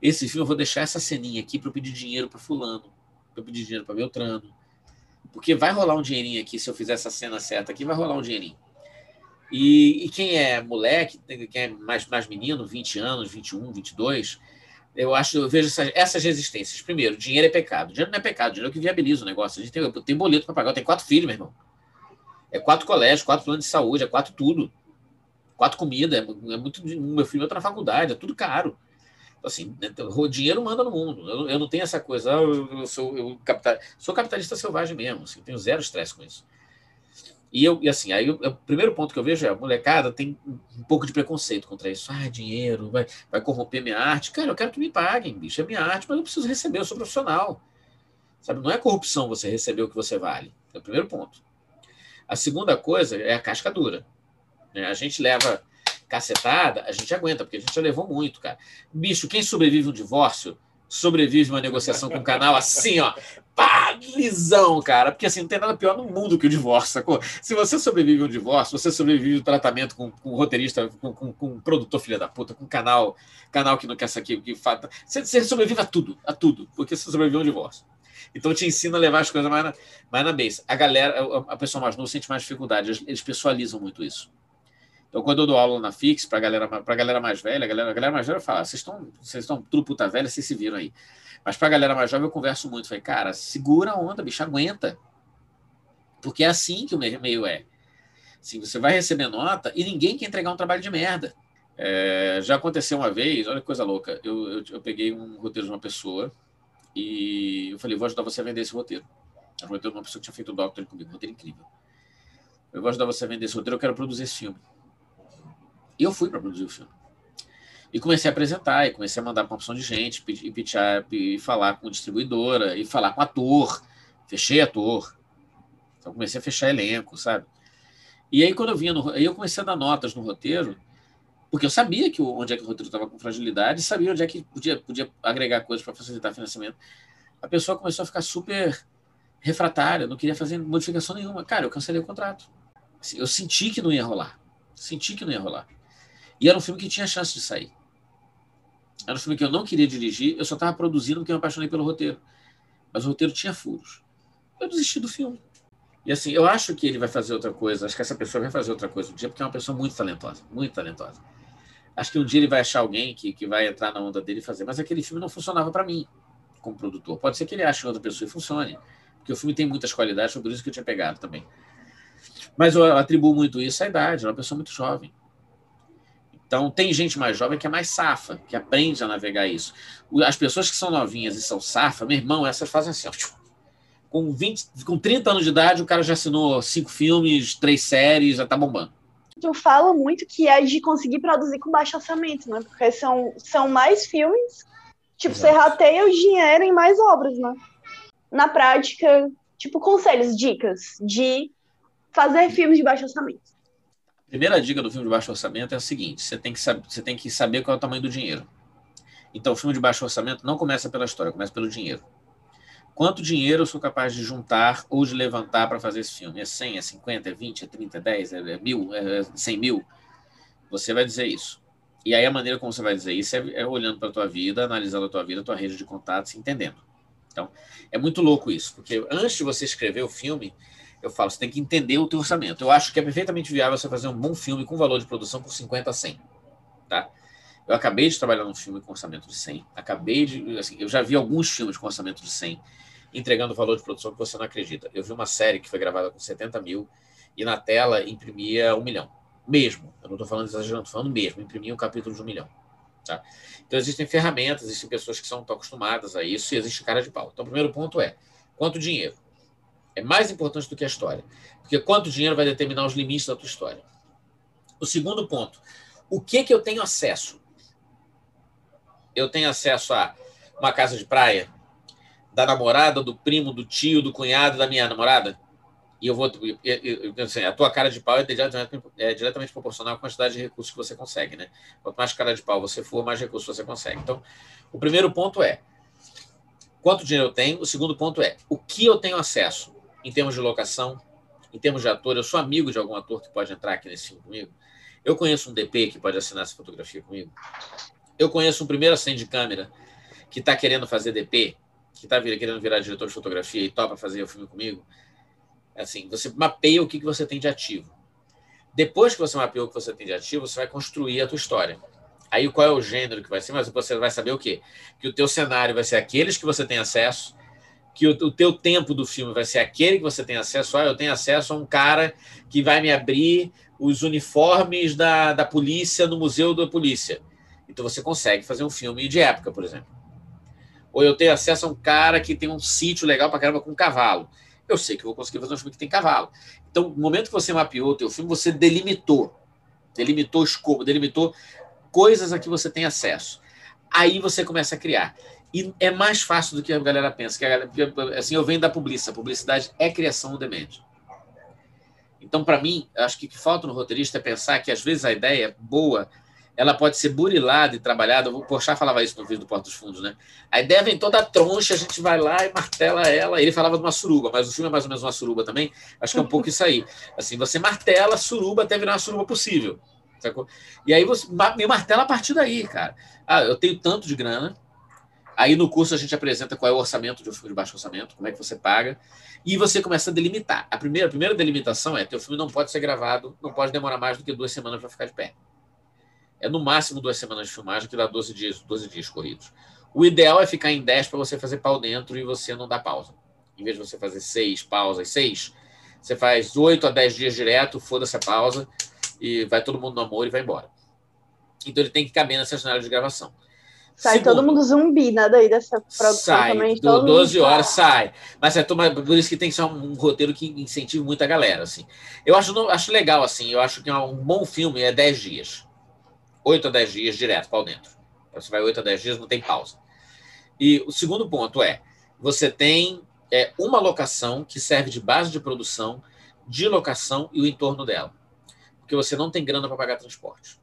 esse filme eu vou deixar essa ceninha aqui para eu pedir dinheiro para Fulano, para eu pedir dinheiro para Beltrano. Porque vai rolar um dinheirinho aqui, se eu fizer essa cena certa aqui, vai rolar um dinheirinho. E, e quem é moleque, quem é mais, mais menino, 20 anos, 21, 22, eu acho, eu vejo essas, essas, resistências. Primeiro, dinheiro é pecado. Dinheiro não é pecado, dinheiro é o que viabiliza o negócio. A gente tem, tem boleto para pagar. Eu tenho quatro filhos, meu irmão. É quatro colégios, quatro planos de saúde, é quatro tudo. Quatro comida, é, é muito. Meu filho está na faculdade, é tudo caro. Assim, né, o dinheiro manda no mundo. Eu, eu não tenho essa coisa, ah, eu, eu sou, eu capital, sou capitalista selvagem mesmo, assim, tenho zero estresse com isso. E eu, e assim, aí o primeiro ponto que eu vejo é a molecada tem um pouco de preconceito contra isso. Ah, dinheiro, vai, vai corromper minha arte. Cara, eu quero que me paguem, bicho. É minha arte, mas eu preciso receber, eu sou profissional. Sabe, não é corrupção você receber o que você vale. É o primeiro ponto. A segunda coisa é a casca dura. Né? A gente leva cacetada, a gente aguenta, porque a gente já levou muito, cara. Bicho, quem sobrevive um divórcio sobrevive uma negociação com o canal assim, ó, pá, lisão, cara. Porque assim, não tem nada pior no mundo que o divórcio, sacou? Se você sobrevive um divórcio, você sobrevive um tratamento com, com roteirista, com, com, com produtor filha da puta, com canal, canal que não quer saber que fata. Você, você sobrevive a tudo, a tudo, porque você sobreviveu um divórcio. Então te ensina a levar as coisas mais na, mais na base. A galera, a, pessoa mais nova sente mais dificuldade, eles pessoalizam muito isso. Então, quando eu dou aula na Fix, para galera, a galera mais velha, a galera, a galera mais velha fala: vocês estão vocês estão tudo puta velha, vocês se viram aí. Mas para a galera mais jovem, eu converso muito. Falei, cara, segura a onda, bicho, aguenta. Porque é assim que o meio é. Assim, você vai receber nota e ninguém quer entregar um trabalho de merda. É, já aconteceu uma vez, olha que coisa louca. Eu, eu, eu, peguei um roteiro de uma pessoa e eu falei, vou ajudar você a vender esse roteiro. Era um roteiro de uma pessoa que tinha feito o Doctor comigo, um roteiro incrível. Eu vou ajudar você a vender esse roteiro, eu quero produzir esse filme. E eu fui para produzir o filme. E comecei a apresentar, e comecei a mandar para uma opção de gente, e, pitchar, e falar com distribuidora, e falar com ator. Fechei ator. Então comecei a fechar elenco, sabe? E aí quando eu vinha no, aí eu comecei a dar notas no roteiro, porque eu sabia que onde é que o roteiro estava com fragilidade, sabia onde é que podia, podia agregar coisas para facilitar financiamento. A pessoa começou a ficar super refratária, não queria fazer modificação nenhuma. Cara, eu cancelei o contrato. Assim, eu senti que não ia rolar. Senti que não ia rolar. E era um filme que tinha chance de sair. Era um filme que eu não queria dirigir, eu só estava produzindo porque eu me apaixonei pelo roteiro. Mas o roteiro tinha furos. Eu desisti do filme. E assim, eu acho que ele vai fazer outra coisa, acho que essa pessoa vai fazer outra coisa um dia, porque é uma pessoa muito talentosa, muito talentosa. Acho que um dia ele vai achar alguém que, que vai entrar na onda dele e fazer. Mas aquele filme não funcionava para mim, como produtor. Pode ser que ele ache outra pessoa e funcione, porque o filme tem muitas qualidades, foi por isso que eu tinha pegado também. Mas eu atribuo muito isso à idade, é uma pessoa muito jovem. Então, tem gente mais jovem que é mais safa, que aprende a navegar isso. As pessoas que são novinhas e são safa, meu irmão, essas fazem assim, ó, com, 20, com 30 anos de idade, o cara já assinou cinco filmes, três séries, já tá bombando. Eu falo muito que é de conseguir produzir com baixo orçamento, né? Porque são, são mais filmes, tipo, Exato. você rateia o dinheiro em mais obras, né? Na prática, tipo, conselhos, dicas de fazer filmes de baixo orçamento. Primeira dica do filme de baixo orçamento é a seguinte: você tem que, saber, você tem que saber qual é o tamanho do dinheiro. Então, o filme de baixo orçamento não começa pela história, começa pelo dinheiro. Quanto dinheiro eu sou capaz de juntar ou de levantar para fazer esse filme? É 100, é 50, é 20, é 30, é 10, é mil, é 100 mil? Você vai dizer isso. E aí a maneira como você vai dizer isso é, é olhando para a tua vida, analisando a tua vida, a tua rede de contatos, entendendo. Então, é muito louco isso, porque antes de você escrever o filme, eu falo, você tem que entender o teu orçamento. Eu acho que é perfeitamente viável você fazer um bom filme com valor de produção por 50 a 100, tá? Eu acabei de trabalhar num filme com orçamento de 100, acabei de, assim, eu já vi alguns filmes com orçamento de 100, entregando valor de produção que você não acredita. Eu vi uma série que foi gravada com 70 mil e na tela imprimia um milhão, mesmo. Eu não estou falando exagerando, estou falando mesmo, imprimia um capítulo de um milhão. Tá? Então existem ferramentas, existem pessoas que são acostumadas a isso e existe cara de pau. Então o primeiro ponto é, quanto dinheiro? É mais importante do que a história. Porque quanto dinheiro vai determinar os limites da tua história. O segundo ponto, o que que eu tenho acesso? Eu tenho acesso a uma casa de praia da namorada, do primo, do tio, do cunhado da minha namorada? E eu vou. Eu, eu, assim, a tua cara de pau é diretamente, é diretamente proporcional à quantidade de recursos que você consegue, né? Quanto mais cara de pau você for, mais recursos você consegue. Então, o primeiro ponto é quanto dinheiro eu tenho. O segundo ponto é o que eu tenho acesso em termos de locação, em termos de ator. Eu sou amigo de algum ator que pode entrar aqui nesse filme comigo. Eu conheço um DP que pode assinar essa fotografia comigo. Eu conheço um primeiro assistente de câmera que está querendo fazer DP, que está querendo virar diretor de fotografia e topa fazer o filme comigo. Assim, você mapeia o que, que você tem de ativo. Depois que você mapeou o que você tem de ativo, você vai construir a tua história. Aí qual é o gênero que vai ser? Mas você vai saber o quê? Que o teu cenário vai ser aqueles que você tem acesso, que o, o, teu tempo do filme vai ser aquele que você tem acesso. Ah, eu tenho acesso a um cara que vai me abrir os uniformes da, da polícia no Museu da Polícia. Então você consegue fazer um filme de época, por exemplo. Ou eu tenho acesso a um cara que tem um sítio legal para caramba com um cavalo. Eu sei que eu vou conseguir fazer um filme que tem cavalo. Então, no momento que você mapeou o teu filme, você delimitou. Delimitou escopo, delimitou coisas a que você tem acesso. Aí você começa a criar. E é mais fácil do que a galera pensa. Que galera, assim, eu venho da publicidade. Publicidade é criação do mente. Então, para mim, acho que o que falta no roteirista é pensar que, às vezes, a ideia boa ela pode ser burilada e trabalhada. O Porchat falava isso no vídeo do Porto dos Fundos, né? A ideia vem toda troncha, a gente vai lá e martela ela. Ele falava de uma suruba, mas o filme é mais ou menos uma suruba também. Acho que é um pouco isso aí. Assim, você martela suruba até virar uma suruba possível. Sacou? E aí você me martela a partir daí, cara. Ah, eu tenho tanto de grana, Aí no curso a gente apresenta qual é o orçamento de um filme de baixo orçamento, como é que você paga, e você começa a delimitar. A primeira, a primeira delimitação é o filme não pode ser gravado, não pode demorar mais do que duas semanas para ficar de pé. É no máximo duas semanas de filmagem, que dá 12 dias, 12 dias corridos. O ideal é ficar em 10 para você fazer pau dentro e você não dar pausa. Em vez de você fazer seis pausas, seis, você faz 8 a 10 dias direto, foda-se a pausa, e vai todo mundo no amor e vai embora. Então ele tem que caber nessa janela de gravação. Sai Segundo, todo mundo zumbi, né? Daí dessa produção sai, também. Do 12 horas sai. Mas é por isso que tem que ser um, um, roteiro que incentive muita galera. Assim. Eu acho, acho legal, assim. Eu acho que é um bom filme é 10 dias. 8 a 10 dias direto para dentro. Você vai 8 a 10 dias, não tem pausa. E o segundo ponto é: você tem é, uma locação que serve de base de produção, de locação e o entorno dela. Porque você não tem grana para pagar transporte.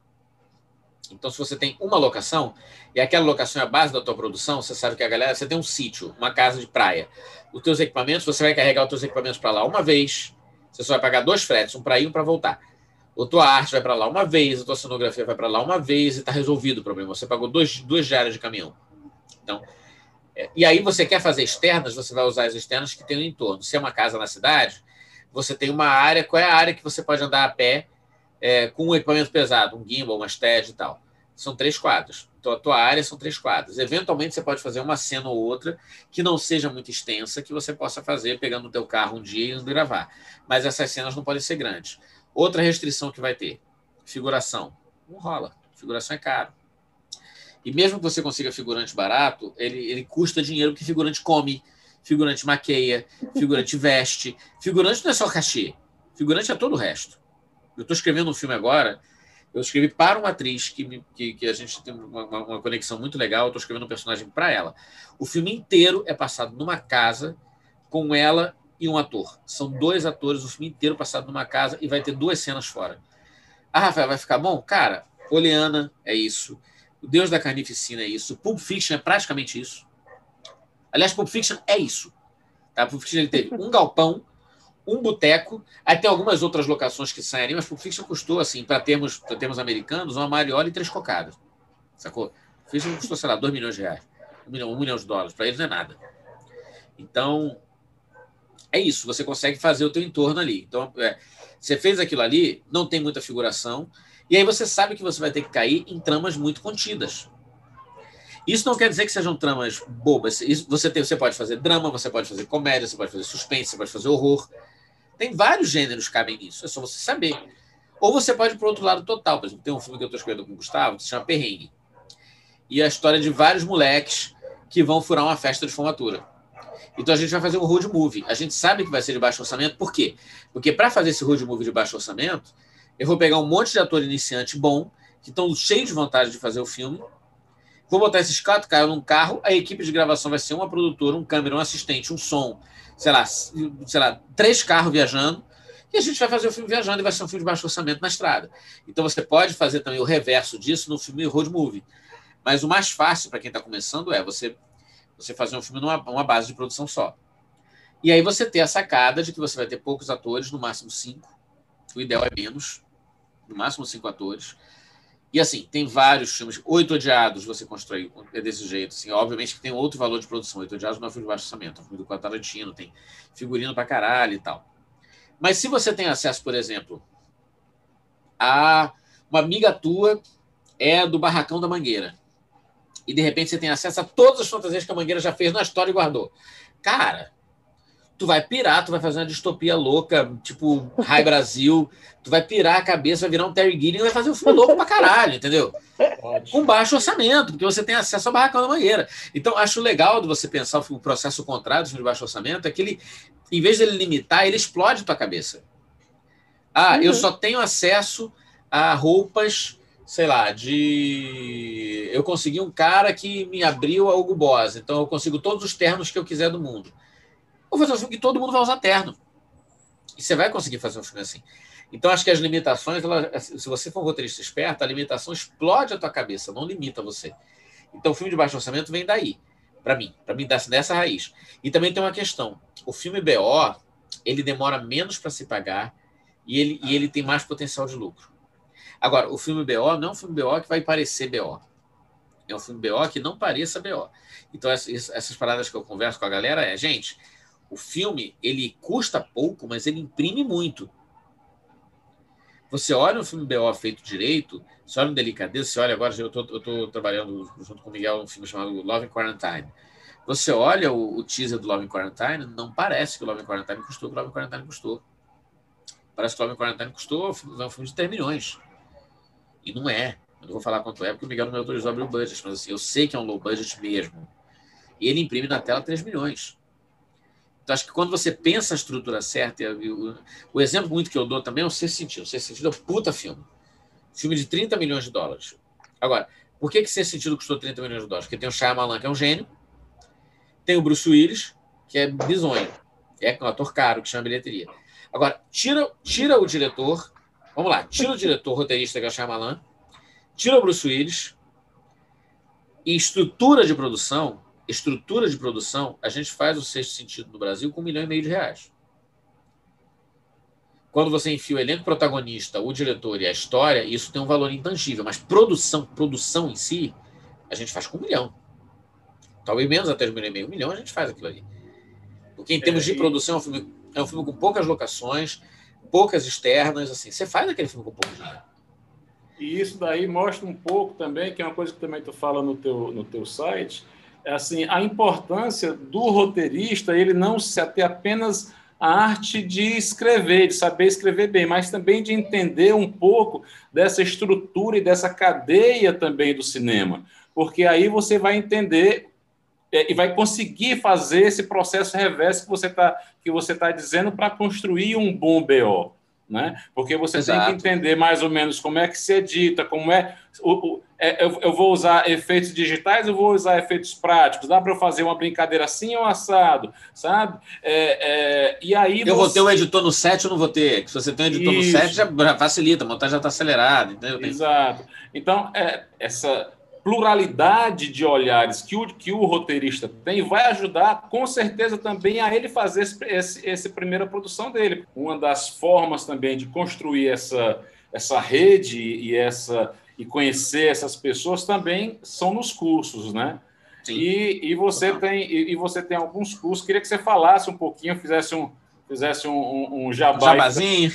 Então, se você tem uma locação, e aquela locação é a base da tua produção, você sabe que a galera, você tem um sítio, uma casa de praia. Os teus equipamentos, você vai carregar os teus equipamentos para lá uma vez, você só vai pagar dois fretes, um para ir e um para voltar. Ou tua arte vai para lá uma vez, a tua cenografia vai para lá uma vez e está resolvido o problema. Você pagou dois, duas diárias de caminhão. Então, é, e aí você quer fazer externas, você vai usar as externas que tem no entorno. Se é uma casa na cidade, você tem uma área, qual é a área que você pode andar a pé é, com um equipamento pesado, um gimbal, uma stead e tal. São três quadros. Então, a tua área são três quadros. Eventualmente, você pode fazer uma cena ou outra que não seja muito extensa, que você possa fazer pegando o teu carro um dia e gravar. Mas essas cenas não podem ser grandes. Outra restrição que vai ter, figuração. Não rola. Figuração é caro. E mesmo que você consiga figurante barato, ele, ele custa dinheiro porque figurante come, figurante maqueia, figurante veste. Figurante não é só cachê. Figurante é todo o resto. Eu estou escrevendo um filme agora. Eu escrevi para uma atriz que, me, que, que, a gente tem uma, uma conexão muito legal. Estou escrevendo um personagem para ela. O filme inteiro é passado numa casa com ela e um ator. São dois atores, o filme inteiro passado numa casa e vai ter duas cenas fora. Ah, Rafael, vai ficar bom? Cara, Oleana é isso. O Deus da Carnificina é isso. Pulp Fiction é praticamente isso. Aliás, Pulp Fiction é isso. Tá? Pulp Fiction ele teve um galpão, um boteco, aí tem algumas outras locações que saem ali, mas Pulp Fiction custou, assim, para termos, termos americanos, uma mariola e três cocadas. Sacou? Pulp Fiction custou, sei lá, dois milhões de reais. Um milhão, um milhão de dólares. Para eles não é nada. Então, é isso. Você consegue fazer o teu entorno ali. Então, é, você fez aquilo ali, não tem muita figuração, e aí você sabe que você vai ter que cair em tramas muito contidas. Isso não quer dizer que sejam tramas bobas. Isso, você, tem, você pode fazer drama, você pode fazer comédia, você pode fazer suspense, você pode fazer horror. Tem vários gêneros que cabem nisso, é só você saber. Ou você pode ir para outro lado total. Por exemplo, tem um filme que eu estou escrevendo com o Gustavo que se chama Perrengue. E é a história de vários moleques que vão furar uma festa de formatura. Então a gente vai fazer um road movie. A gente sabe que vai ser de baixo orçamento, por quê? Porque para fazer esse road movie de baixo orçamento, eu vou pegar um monte de ator iniciante bom, que estão cheios de vontade de fazer o filme. Vou botar esses quatro caras num carro, a equipe de gravação vai ser uma produtora, um câmera, um assistente, um som, sei lá, sei lá, três carros viajando, e a gente vai fazer o filme viajando e vai ser um filme de baixo orçamento na estrada. Então você pode fazer também o reverso disso no filme road movie. Mas o mais fácil para quem está começando é você, você fazer um filme numa uma base de produção só. E aí você ter a sacada de que você vai ter poucos atores, no máximo cinco. O ideal é menos no máximo cinco atores. E assim, tem vários filmes. Oito Odiados você constrói é desse jeito. Assim, obviamente que tem outro valor de produção. Oito Odiados não é filme de baixo orçamento, é um filme do Quentin Tarantino, tem figurino pra caralho e tal. Mas se você tem acesso, por exemplo, a uma amiga tua é do Barracão da Mangueira. E de repente você tem acesso a todas as fantasias que a Mangueira já fez na história e guardou. Cara, tu vai pirar, tu vai fazer uma distopia louca, tipo Rai Brasil, tu vai pirar a cabeça, vai virar um Terry Gilliam e vai fazer um filme louco pra caralho, entendeu? Pode. Com baixo orçamento, porque você tem acesso ao barracão da mangueira. Então, acho legal de você pensar o processo contrário do filme de baixo orçamento, é que ele, em vez de ele limitar, ele explode tua cabeça. Ah, uhum. eu só tenho acesso a roupas, sei lá, de. Eu consegui um cara que me abriu a Hugo Boss, então eu consigo todos os ternos que eu quiser do mundo. Vou fazer um filme que todo mundo vai usar terno. E você vai conseguir fazer um filme assim. Então, acho que as limitações, ela, se você for um roteirista esperto, a limitação explode a tua cabeça, não limita você. Então, o filme de baixo orçamento vem daí, para mim, para mim dessa, dessa raiz. E também tem uma questão: o filme BO, ele demora menos para se pagar e ele, e ele tem mais potencial de lucro. Agora, o filme BO não é um filme BO que vai parecer BO. É um filme BO que não pareça BO. Então, essas, essas paradas que eu converso com a galera é, gente, o filme, ele custa pouco, mas ele imprime muito. Você olha um filme BO feito direito, você olha um Delicadeza, você olha agora, eu estou trabalhando junto com o Miguel um filme chamado Love in Quarantine. Você olha o, o, teaser do Love in Quarantine, não parece que o Love in Quarantine custou o que o Love in Quarantine custou. Parece que o Love in Quarantine custou é um filme de 3 milhões. E não é. Eu não vou falar quanto é, porque o Miguel não me autorizou a abrir o budget, mas assim, eu sei que é um low budget mesmo. E ele imprime na tela 3 milhões. Então, acho que quando você pensa a estrutura certa, o, o exemplo muito que eu dou também é o Sexto Sentido. O Sexto Sentido é um puta filme. Filme de 30 milhões de dólares. Agora, por que que Sexto Sentido custou 30 milhões de dólares? Porque tem o Shyamalan, que é um gênio, tem o Bruce Willis, que é bizonho, é um ator caro, que chama bilheteria. Agora, tira, tira o diretor, vamos lá, tira o diretor roteirista, que é o Shyamalan, tira o Bruce Willis, e estrutura de produção, estrutura de produção, a gente faz o sexto sentido no Brasil com um milhão e meio de reais. quando você enfia o elenco protagonista, o diretor e a história, isso tem um valor intangível. Mas produção, produção em si, a gente faz com um milhão. Talvez menos até de um milhão e meio. Um milhão a gente faz aquilo ali. Porque em termos É, de e- produção, é um, filme, é um filme com poucas locações, poucas externas, assim. Você faz aquele filme com pouco dinheiro. E isso daí mostra um pouco também, que é uma coisa que também tu fala no teu, no teu site, assim, a importância do roteirista, ele não se ater apenas à arte de escrever, de saber escrever bem, mas também de entender um pouco dessa estrutura e dessa cadeia também do cinema. Porque aí você vai entender é, e vai conseguir fazer esse processo reverso que você está que você tá dizendo para construir um bom BO. Né? Porque você Exato. tem que entender mais ou menos como é que se edita, como é. O, o- é, eu, eu vou usar efeitos digitais, eu vou usar efeitos práticos. Dá para eu fazer uma brincadeira assim ou assado, sabe? É, é, e aí Eu vou você- ter um editor no set ou não vou ter? Se você tem um editor Isso. no set, já facilita, a montagem já está acelerada. Entendeu? Exato. Então, é, essa pluralidade de olhares que o, que o roteirista tem vai ajudar, com certeza, também a ele fazer esse, esse, essa primeira produção dele. Uma das formas também de construir essa, essa rede e, essa, e conhecer essas pessoas também são nos cursos, né? Sim. E, e, você tem, e, e você tem alguns cursos. Queria que você falasse um pouquinho, fizesse um, fizesse um, um, um jabá Jabazinho.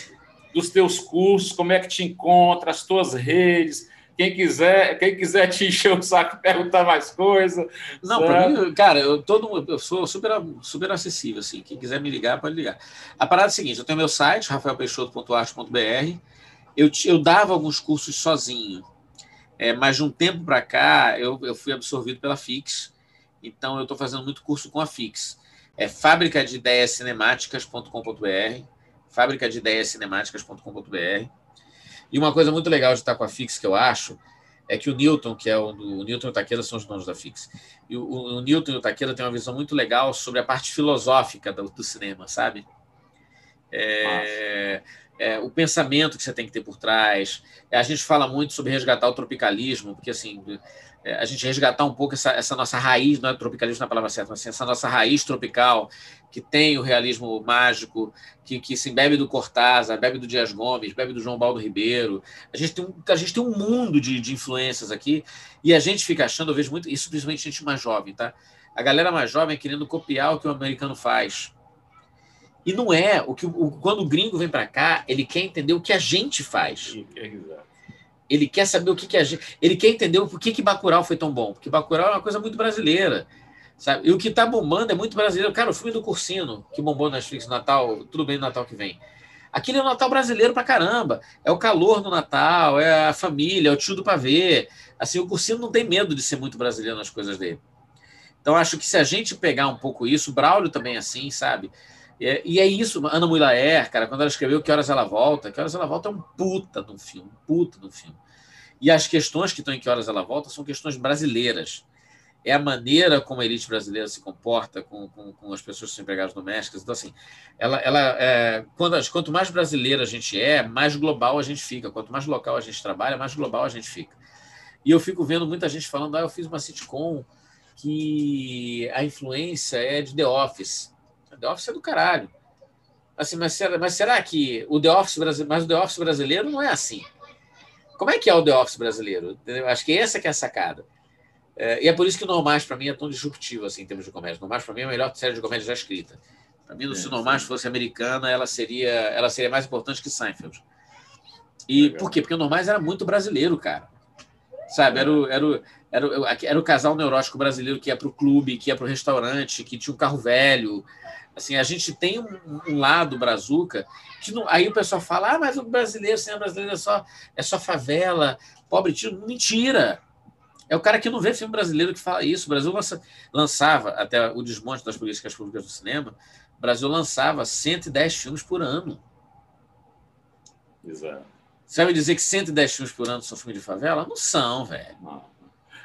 dos teus cursos, como é que te encontra, as tuas redes. Quem quiser, quem quiser te encher o saco perguntar mais coisa. Não, para mim, cara, eu, todo, eu sou super, super acessível, assim. Quem quiser me ligar, pode ligar. A parada é a seguinte: eu tenho meu site, rafaelpeixoto.arte.br. Eu, eu dava alguns cursos sozinho, é, mas de um tempo para cá eu, eu fui absorvido pela Fix. Então eu estou fazendo muito curso com a Fix. É fábrica de ideias cinemáticas.com.br, fábrica de ideias cinemáticas.com.br. E uma coisa muito legal de estar com a Fix, que eu acho, é que o Newton, que é o, o Newton e o Taqueda são os donos da Fix. E o, o, Newton e o Taqueda têm uma visão muito legal sobre a parte filosófica do, do cinema, sabe? É, é, o pensamento que você tem que ter por trás. É, a gente fala muito sobre resgatar o tropicalismo, porque assim, é, a gente resgatar um pouco essa, essa nossa raiz, não é tropicalismo na palavra certa, mas assim, essa nossa raiz tropical, que tem o realismo mágico, que, que se bebe do Cortázar, bebe do Dias Gomes, bebe do João Baldo Ribeiro. A gente tem um, a gente tem um mundo de, de influências aqui, e a gente fica achando, eu vejo muito, isso principalmente gente mais jovem, tá? A galera mais jovem querendo copiar o que o americano faz. E não é. O que, o, quando o gringo vem para cá, ele quer entender o que a gente faz. Ele quer saber o que, que a gente. Ele quer entender por que, que Bacurau foi tão bom. Porque Bacurau é uma coisa muito brasileira. Sabe? E o que está bombando é muito brasileiro. Cara, o filme do Cursino, que bombou na Netflix Natal, tudo bem no Natal que vem. Aquilo é o Natal brasileiro pra caramba. É o calor no Natal, é a família, é o tio do pavê. Assim, o Cursino não tem medo de ser muito brasileiro nas coisas dele. Então, acho que se a gente pegar um pouco isso, o Braulio também é assim, sabe? E é, e é isso, Ana Mulaer, cara, quando ela escreveu Que Horas Ela Volta, Que Horas Ela Volta é um puta de um filme, puta de um filme. E as questões que estão em Que Horas Ela Volta são questões brasileiras. É a maneira como a elite brasileira se comporta com, com, com as pessoas que são empregadas domésticas. Então, assim, ela, ela é, quando, quanto mais brasileira a gente é, mais global a gente fica. Quanto mais local a gente trabalha, mais global a gente fica. E eu fico vendo muita gente falando, ah, eu fiz uma sitcom que a influência é de The Office. The Office é do caralho. Assim, mas, será, mas será que o The Office brasileiro, mas o The Office brasileiro não é assim? Como é que é o The Office brasileiro? Entendeu? Acho que essa que é a sacada. É, e é por isso que o Normais, para mim, é tão disruptivo assim, em termos de comédia. Normais, para mim, é a melhor série de comédia já escrita. Para mim, se o Normais fosse americana, ela seria, ela seria mais importante que Seinfeld. E Legal. por quê? Porque o Normais era muito brasileiro, cara. Sabe? Era o, era o, era o, era o casal neurótico brasileiro que ia para o clube, que ia para o restaurante, que tinha um carro velho. Assim, a gente tem um, um lado brazuca que não, aí o pessoal fala: ah, mas o brasileiro, cinema brasileiro é só, é só favela, pobre tio. Mentira! É o cara que não vê filme brasileiro que fala isso. O Brasil lança, lançava, até o desmonte das políticas públicas do cinema, o Brasil lançava 110 filmes por ano. Exato. Você vai me dizer que 110 filmes por ano são filmes de favela? Não são, velho.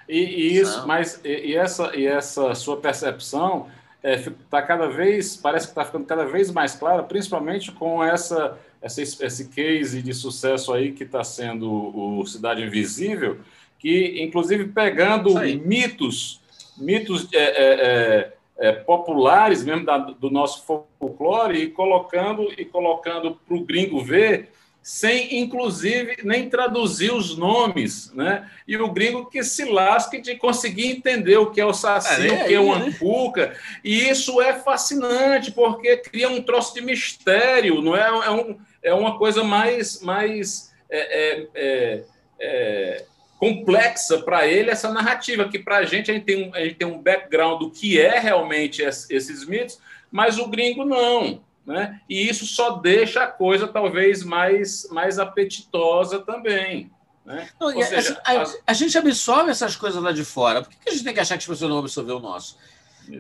E, e, isso, não. mas e, e, essa, e essa sua percepção está é, tá cada vez, parece que está ficando cada vez mais clara, principalmente com essa, essa esse case de sucesso aí que está sendo o Cidade Invisível, que inclusive pegando mitos, mitos é, é, é, populares mesmo da, do nosso folclore e colocando e colocando para o gringo ver sem inclusive nem traduzir os nomes, né? E o gringo que se lasque de conseguir entender o que é o saci, É, o que é o né? ancuca, e isso é fascinante porque cria um troço de mistério, não é? É, um, é uma coisa mais mais é, é, é, é, complexa para ele essa narrativa que para a gente a gente tem um, a gente tem um background do que é realmente es- esses mitos, mas o gringo não. Né? E isso só deixa a coisa talvez mais, mais apetitosa também. Né? Não, a- seja, a, as- a gente absorve essas coisas lá de fora. Por que, a gente tem que achar que as pessoas não vão absorver o nosso?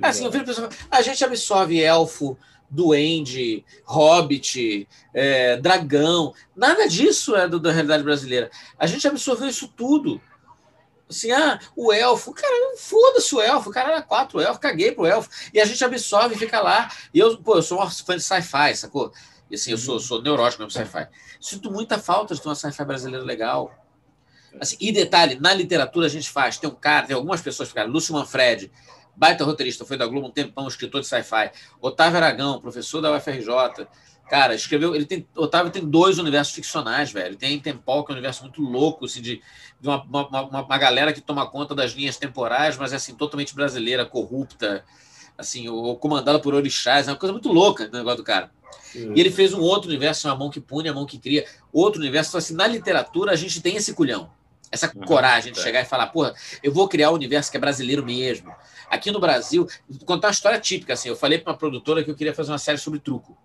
Assim, eu vejo pessoas falando, a gente absorve elfo, duende, hobbit, é, dragão. Nada disso é do- da realidade brasileira. A gente absorveu isso tudo. Assim, ah, o elfo, cara, foda-se o elfo, o cara era quatro elfos, caguei pro elfo. E a gente absorve e fica lá. E eu, pô, eu sou um fã de sci-fi, sacou? E assim, eu sou, sou neurótico mesmo sci-fi. Sinto muita falta de ter uma sci-fi brasileira legal. Assim, e detalhe, na literatura a gente faz. Tem um cara, tem algumas pessoas, cara, Lúcio Manfredi, baita roteirista, foi da Globo um tempão, escritor de sci-fi. Otávio Aragão, professor da UFRJ. Cara, escreveu. Ele tem, Otávio tem dois universos ficcionais, velho. Tem Tempol, que é um universo muito louco, assim, de, de uma, uma, uma- uma galera que toma conta das linhas temporais, mas é assim, totalmente brasileira, corrupta, assim, ou comandada por orixás. É uma coisa muito louca o negócio do cara. E ele fez um outro universo, uma mão que pune, a mão que cria. Outro universo, então, assim, na literatura a gente tem esse culhão. Essa coragem de é. chegar e falar, porra, eu vou criar um universo que é brasileiro mesmo. Aqui no Brasil, contar uma história típica, assim, eu falei para uma produtora que eu queria fazer uma série sobre truco.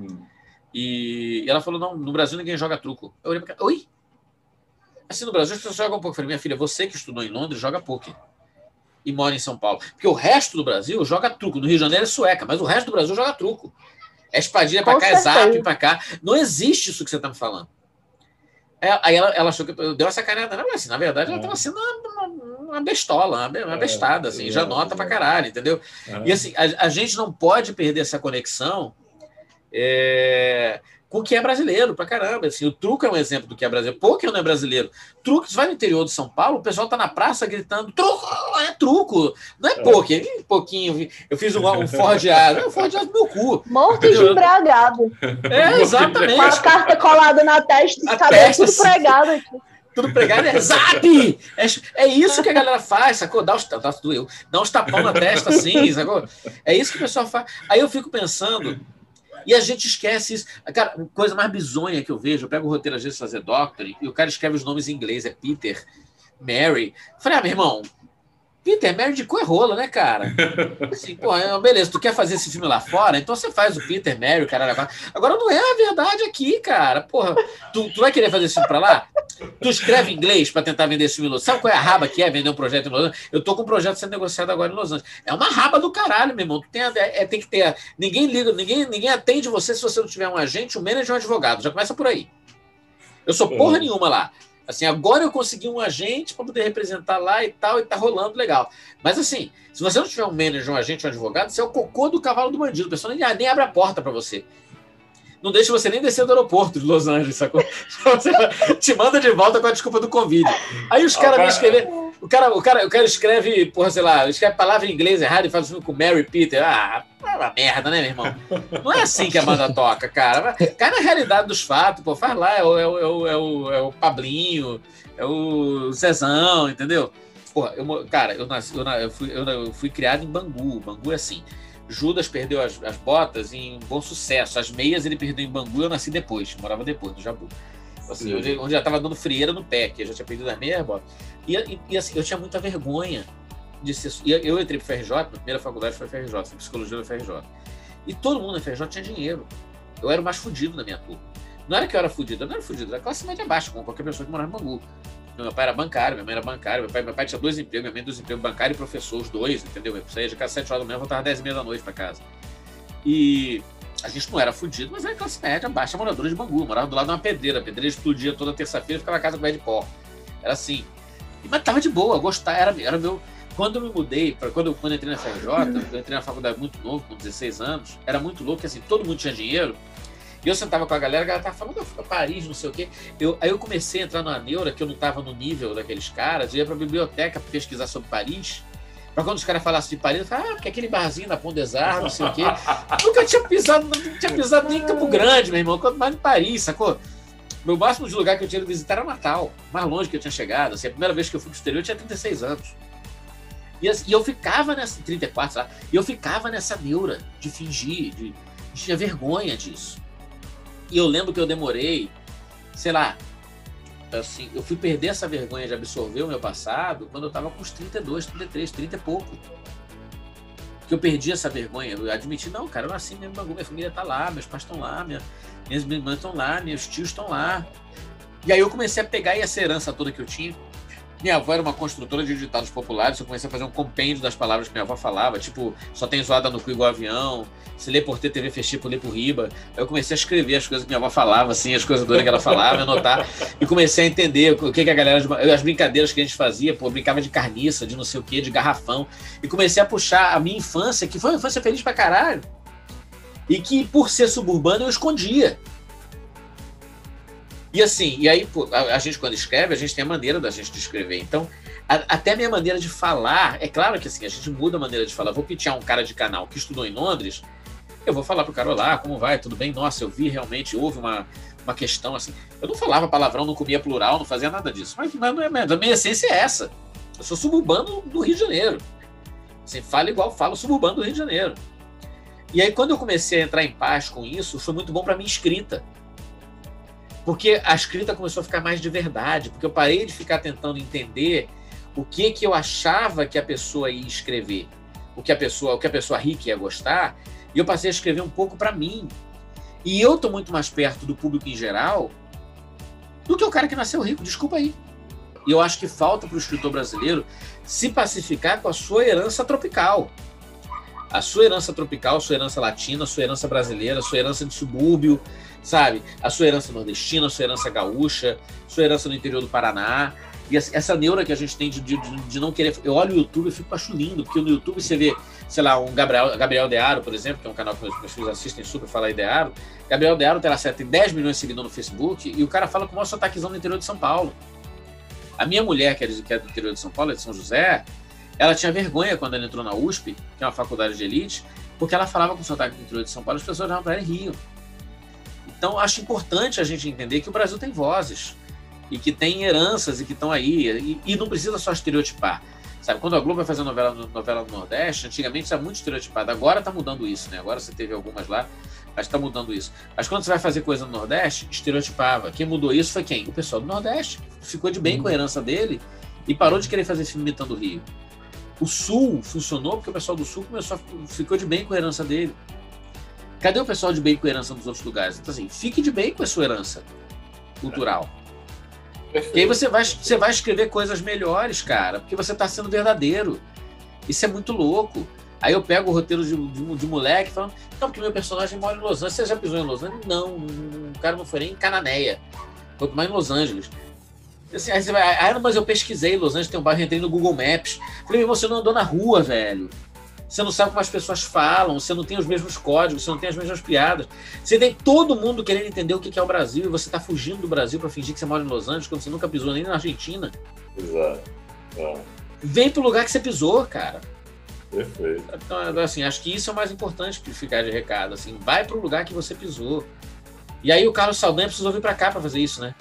Hum. E, e ela falou, não, no Brasil ninguém joga truco. Eu olhei pra cara, oi? Assim, no Brasil as pessoas jogam um pouco. Eu falei, minha filha, você que estudou em Londres, joga poker. E mora em São Paulo. Porque o resto do Brasil joga truco. No Rio de Janeiro é sueca, mas o resto do Brasil joga truco. É espadilha pra Com cá, é zap pra cá. Não existe isso que você tá me falando. É, aí ela, ela achou que eu dei uma sacaneada. Não, mas assim, na verdade, ela É. tava sendo uma, uma- uma bestola, uma É, bestada, assim, já exato, nota pra caralho, entendeu? E assim, a, a gente não pode perder essa conexão é, com o que é brasileiro, pra caramba. Assim, o truco é um exemplo do que é brasileiro. Poker não é brasileiro. Truco, você vai no interior de São Paulo, o pessoal tá na praça gritando: truco, é truco, não é poker. Ih, pouquinho, eu fiz um, um fordeado. *laughs* É um fordeado no meu cu. Morto de embriagado. É, exatamente. Com a carta colada na testa, A os cabelos testa, tudo sim. pregado aqui. tudo pregado é zap! É, é isso que a galera faz, sacou? Dá uns, dá, doeu. Dá uns tapão na testa assim, sacou? É isso que o pessoal faz. Aí eu fico pensando, e a gente esquece isso. Cara, coisa mais bizonha que eu vejo, eu pego o roteiro às vezes fazer Doctor e o cara escreve os nomes em inglês, é Peter, Mary. Eu falei, ah, meu irmão, Peter, Mary de cu é rola, né, cara? *laughs* Assim, pô, é, beleza, tu quer fazer esse filme lá fora, então você faz o Peter, Mary, o caralho. agora. Não é a verdade aqui, cara. Porra, tu, tu vai querer fazer esse filme pra lá? Tu escreve inglês pra tentar vender esse filme em Los. Sabe qual é a raba que é vender um projeto em Los Angeles? Eu tô com um projeto sendo negociado agora em Los Angeles. É uma raba do caralho, meu irmão. Tu tem, a- é, tem que ter. Ninguém liga, ninguém, ninguém atende você se você não tiver um agente, um manager, um advogado. Já começa por aí. Eu sou porra nenhuma lá. Assim, agora eu consegui um agente para poder representar lá e tal, e tá rolando legal. Mas assim, se você não tiver um manager, um agente, um advogado, você é o cocô do cavalo do bandido. O pessoal nem, nem abre a porta para você. Não deixa você nem descer do aeroporto de Los Angeles, sacou? *laughs* Você te manda de volta com a desculpa do Covid. Aí os Ah, caras vêm cara- escrever. O cara, o, cara, o cara escreve, porra, sei lá, escreve palavra em inglês errado e faz filme com Mary Peter. Ah, é uma merda, né, meu irmão? Não é assim que a banda toca, cara. Cai na realidade dos fatos, pô. Faz lá, é o, é o, é o, é o, é Pablinho, é o Zezão, entendeu? Porra, eu, cara, eu, nasci, eu, eu fui, eu, eu fui criado em Bangu. Bangu é assim. Judas perdeu as, as botas em bom sucesso. As meias ele perdeu em Bangu, eu nasci depois, morava depois, no Jabu. Assim, onde já tava dando frieira no pé, que eu já tinha perdido as meias e. E, e, e, assim, eu tinha muita vergonha de ser. E eu entrei pro FRJ, minha primeira faculdade foi FRJ, foi psicologia do FRJ. E todo mundo na FRJ tinha dinheiro. Eu era o mais fudido na minha turma. Não era que eu era fudido, eu não era fudido, era classe média baixa, como qualquer pessoa que morava em Bangu. Meu pai era bancário, minha mãe era bancária, meu pai, meu pai tinha dois empregos, minha mãe dois empregos, bancário e professor, os dois, entendeu? Eu saía de casa às 7 horas da manhã, voltava às 10 e meia da noite pra casa. E a gente não era fudido, mas era classe média, baixa, moradora de Bangu. Morava do lado de uma pedreira. A pedreira explodia toda terça-feira e ficava na casa com pé de pó. Era assim. Mas tava de boa, gostar, era, era meu. Quando eu me mudei, pra, quando, eu, quando eu entrei na FRJ, eu entrei na faculdade muito novo, com 16 anos, era muito louco, assim, todo mundo tinha dinheiro. E eu sentava com a galera, a galera tava falando, eu fui pra Paris, não sei o quê. Eu, aí eu comecei a entrar numa neura, que eu não tava no nível daqueles caras, eu ia pra biblioteca pesquisar sobre Paris. Pra quando os caras falassem de Paris, eu falava, ah, porque aquele barzinho da Pão não sei o quê. *laughs* Nunca tinha pisado, não tinha pisado nem em Campo Grande, meu irmão, quanto mais em Paris, sacou? Meu máximo de lugar que eu tinha ido visitar era Natal, mais longe que eu tinha chegado. Assim, a primeira vez que eu fui pro exterior eu tinha 36 anos. E, e eu ficava nessa, 34, sabe? E eu ficava nessa neura de fingir, de, de tinha vergonha disso. E eu lembro que eu demorei, sei lá, assim, eu fui perder essa vergonha de absorver o meu passado quando eu tava com uns 32, 33, 30 e pouco. Que eu perdi essa vergonha. Eu admiti, não, cara, eu nasci mesmo bagulho, minha família tá lá, meus pais estão lá, minha, minhas irmãs estão lá, meus tios estão lá. E aí eu comecei a pegar essa herança toda que eu tinha. Minha avó era uma construtora de ditados populares, eu comecei a fazer um compêndio das palavras que minha avó falava, tipo, só tem zoada no cu igual avião, se lê por ter TV festivo, lê por riba. Aí eu comecei a escrever as coisas que minha avó falava, assim, as coisas doidas que ela falava, anotar, e comecei a entender o que, que a galera, as brincadeiras que a gente fazia, pô, brincava de carniça, de não sei o que, de garrafão, e comecei a puxar a minha infância, que foi uma infância feliz pra caralho, e que por ser suburbano eu escondia. E assim, e aí a, a, gente quando escreve, a gente tem a maneira da gente escrever. Então, a, até a minha maneira de falar, é claro que assim, a gente muda a maneira de falar. Vou pitear um cara de canal que estudou em Londres, eu vou falar pro cara, olá, como vai? Tudo bem? Nossa, eu vi realmente, houve uma, uma questão assim. Eu não falava palavrão, não comia plural, não fazia nada disso. Mas, mas não é, a minha essência é essa. Eu sou suburbano do Rio de Janeiro. Assim, fala igual falo suburbano do Rio de Janeiro. E aí, quando eu comecei a entrar em paz com isso, foi muito bom para minha escrita. Porque a escrita começou a ficar mais de verdade, porque eu parei de ficar tentando entender o que que eu achava que a pessoa ia escrever, o que a pessoa, o que a pessoa rica ia gostar, e eu passei a escrever um pouco para mim. E eu tô muito mais perto do público em geral do que o cara que nasceu rico, desculpa aí. E eu acho que falta para o escritor brasileiro se pacificar com a sua herança tropical. A sua herança tropical, sua herança latina, sua herança brasileira, sua herança de subúrbio, sabe? A sua herança nordestina, sua herança gaúcha, sua herança no interior do Paraná. E essa neura que a gente tem de, de, de não querer. Eu olho o YouTube e fico acho lindo, porque no YouTube você vê, sei lá, um Gabriel, Gabriel Dearo, por exemplo, que é um canal que meus, meus filhos assistem super falar Dearo. Gabriel Dearo tem, tem 10 milhões de seguidores no Facebook e o cara fala com o maior sotaquezão no interior de São Paulo. A minha mulher, que é, que é do interior de São Paulo, é de São José, ela tinha vergonha quando ela entrou na USP, que é uma faculdade de elite, porque ela falava com sotaque do interior de São Paulo, as pessoas olhavam para ela e riam. Então, acho importante a gente entender que o Brasil tem vozes e que tem heranças e que estão aí. E, e, não precisa só estereotipar. Sabe, quando a Globo vai fazer novela, novela no Nordeste, antigamente era muito estereotipado. Agora está mudando isso, né? Agora você teve algumas lá, mas está mudando isso. Mas quando você vai fazer coisa no Nordeste, estereotipava. Quem mudou isso foi quem? O pessoal do Nordeste. Ficou de bem com a herança dele e parou de querer fazer filme imitando o Rio. O Sul funcionou porque o pessoal do Sul começou a, ficou de bem com a herança dele. Cadê o pessoal de bem com a herança dos outros lugares? Então, assim, fique de bem com a sua herança cultural. Perfeito. E aí você vai, você vai escrever coisas melhores, cara, porque você está sendo verdadeiro. Isso é muito louco. Aí eu pego o roteiro de, de, de moleque falando, não, porque meu personagem mora em Los Angeles. Você já pisou em Los Angeles? Não, o cara não foi nem em Cananéia. Quanto mais em Los Angeles. Assim, aí você vai, ah, mas eu pesquisei, Los Angeles tem um bairro, entrei no Google Maps. Falei, você não andou na rua, velho. Você não sabe como as pessoas falam, você não tem os mesmos códigos, você não tem as mesmas piadas. Você tem todo mundo querendo entender o que é o Brasil e você está fugindo do Brasil para fingir que você mora em Los Angeles quando você nunca pisou nem na Argentina. Exato. É. Vem pro lugar que você pisou, cara. Perfeito. Então, assim, acho que isso é o mais importante que ficar de recado. Assim, vai pro lugar que você pisou. E aí o Carlos Saldanha precisou vir para cá para fazer isso, né?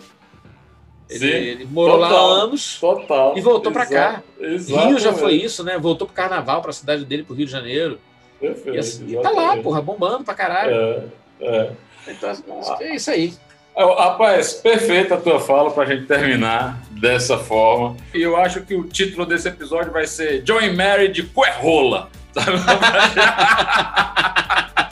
Ele, ele morou total, lá há anos total, e voltou para cá. Rio já foi isso, né? Voltou pro carnaval, para a cidade dele, pro Rio de Janeiro. Perfeito, e, assim, e tá lá, porra, bombando pra caralho. É, é. Então, é isso aí. Rapaz, perfeita a tua fala para a gente terminar dessa forma. E eu acho que o título desse episódio vai ser John Mary de Coerrola. *laughs* *laughs*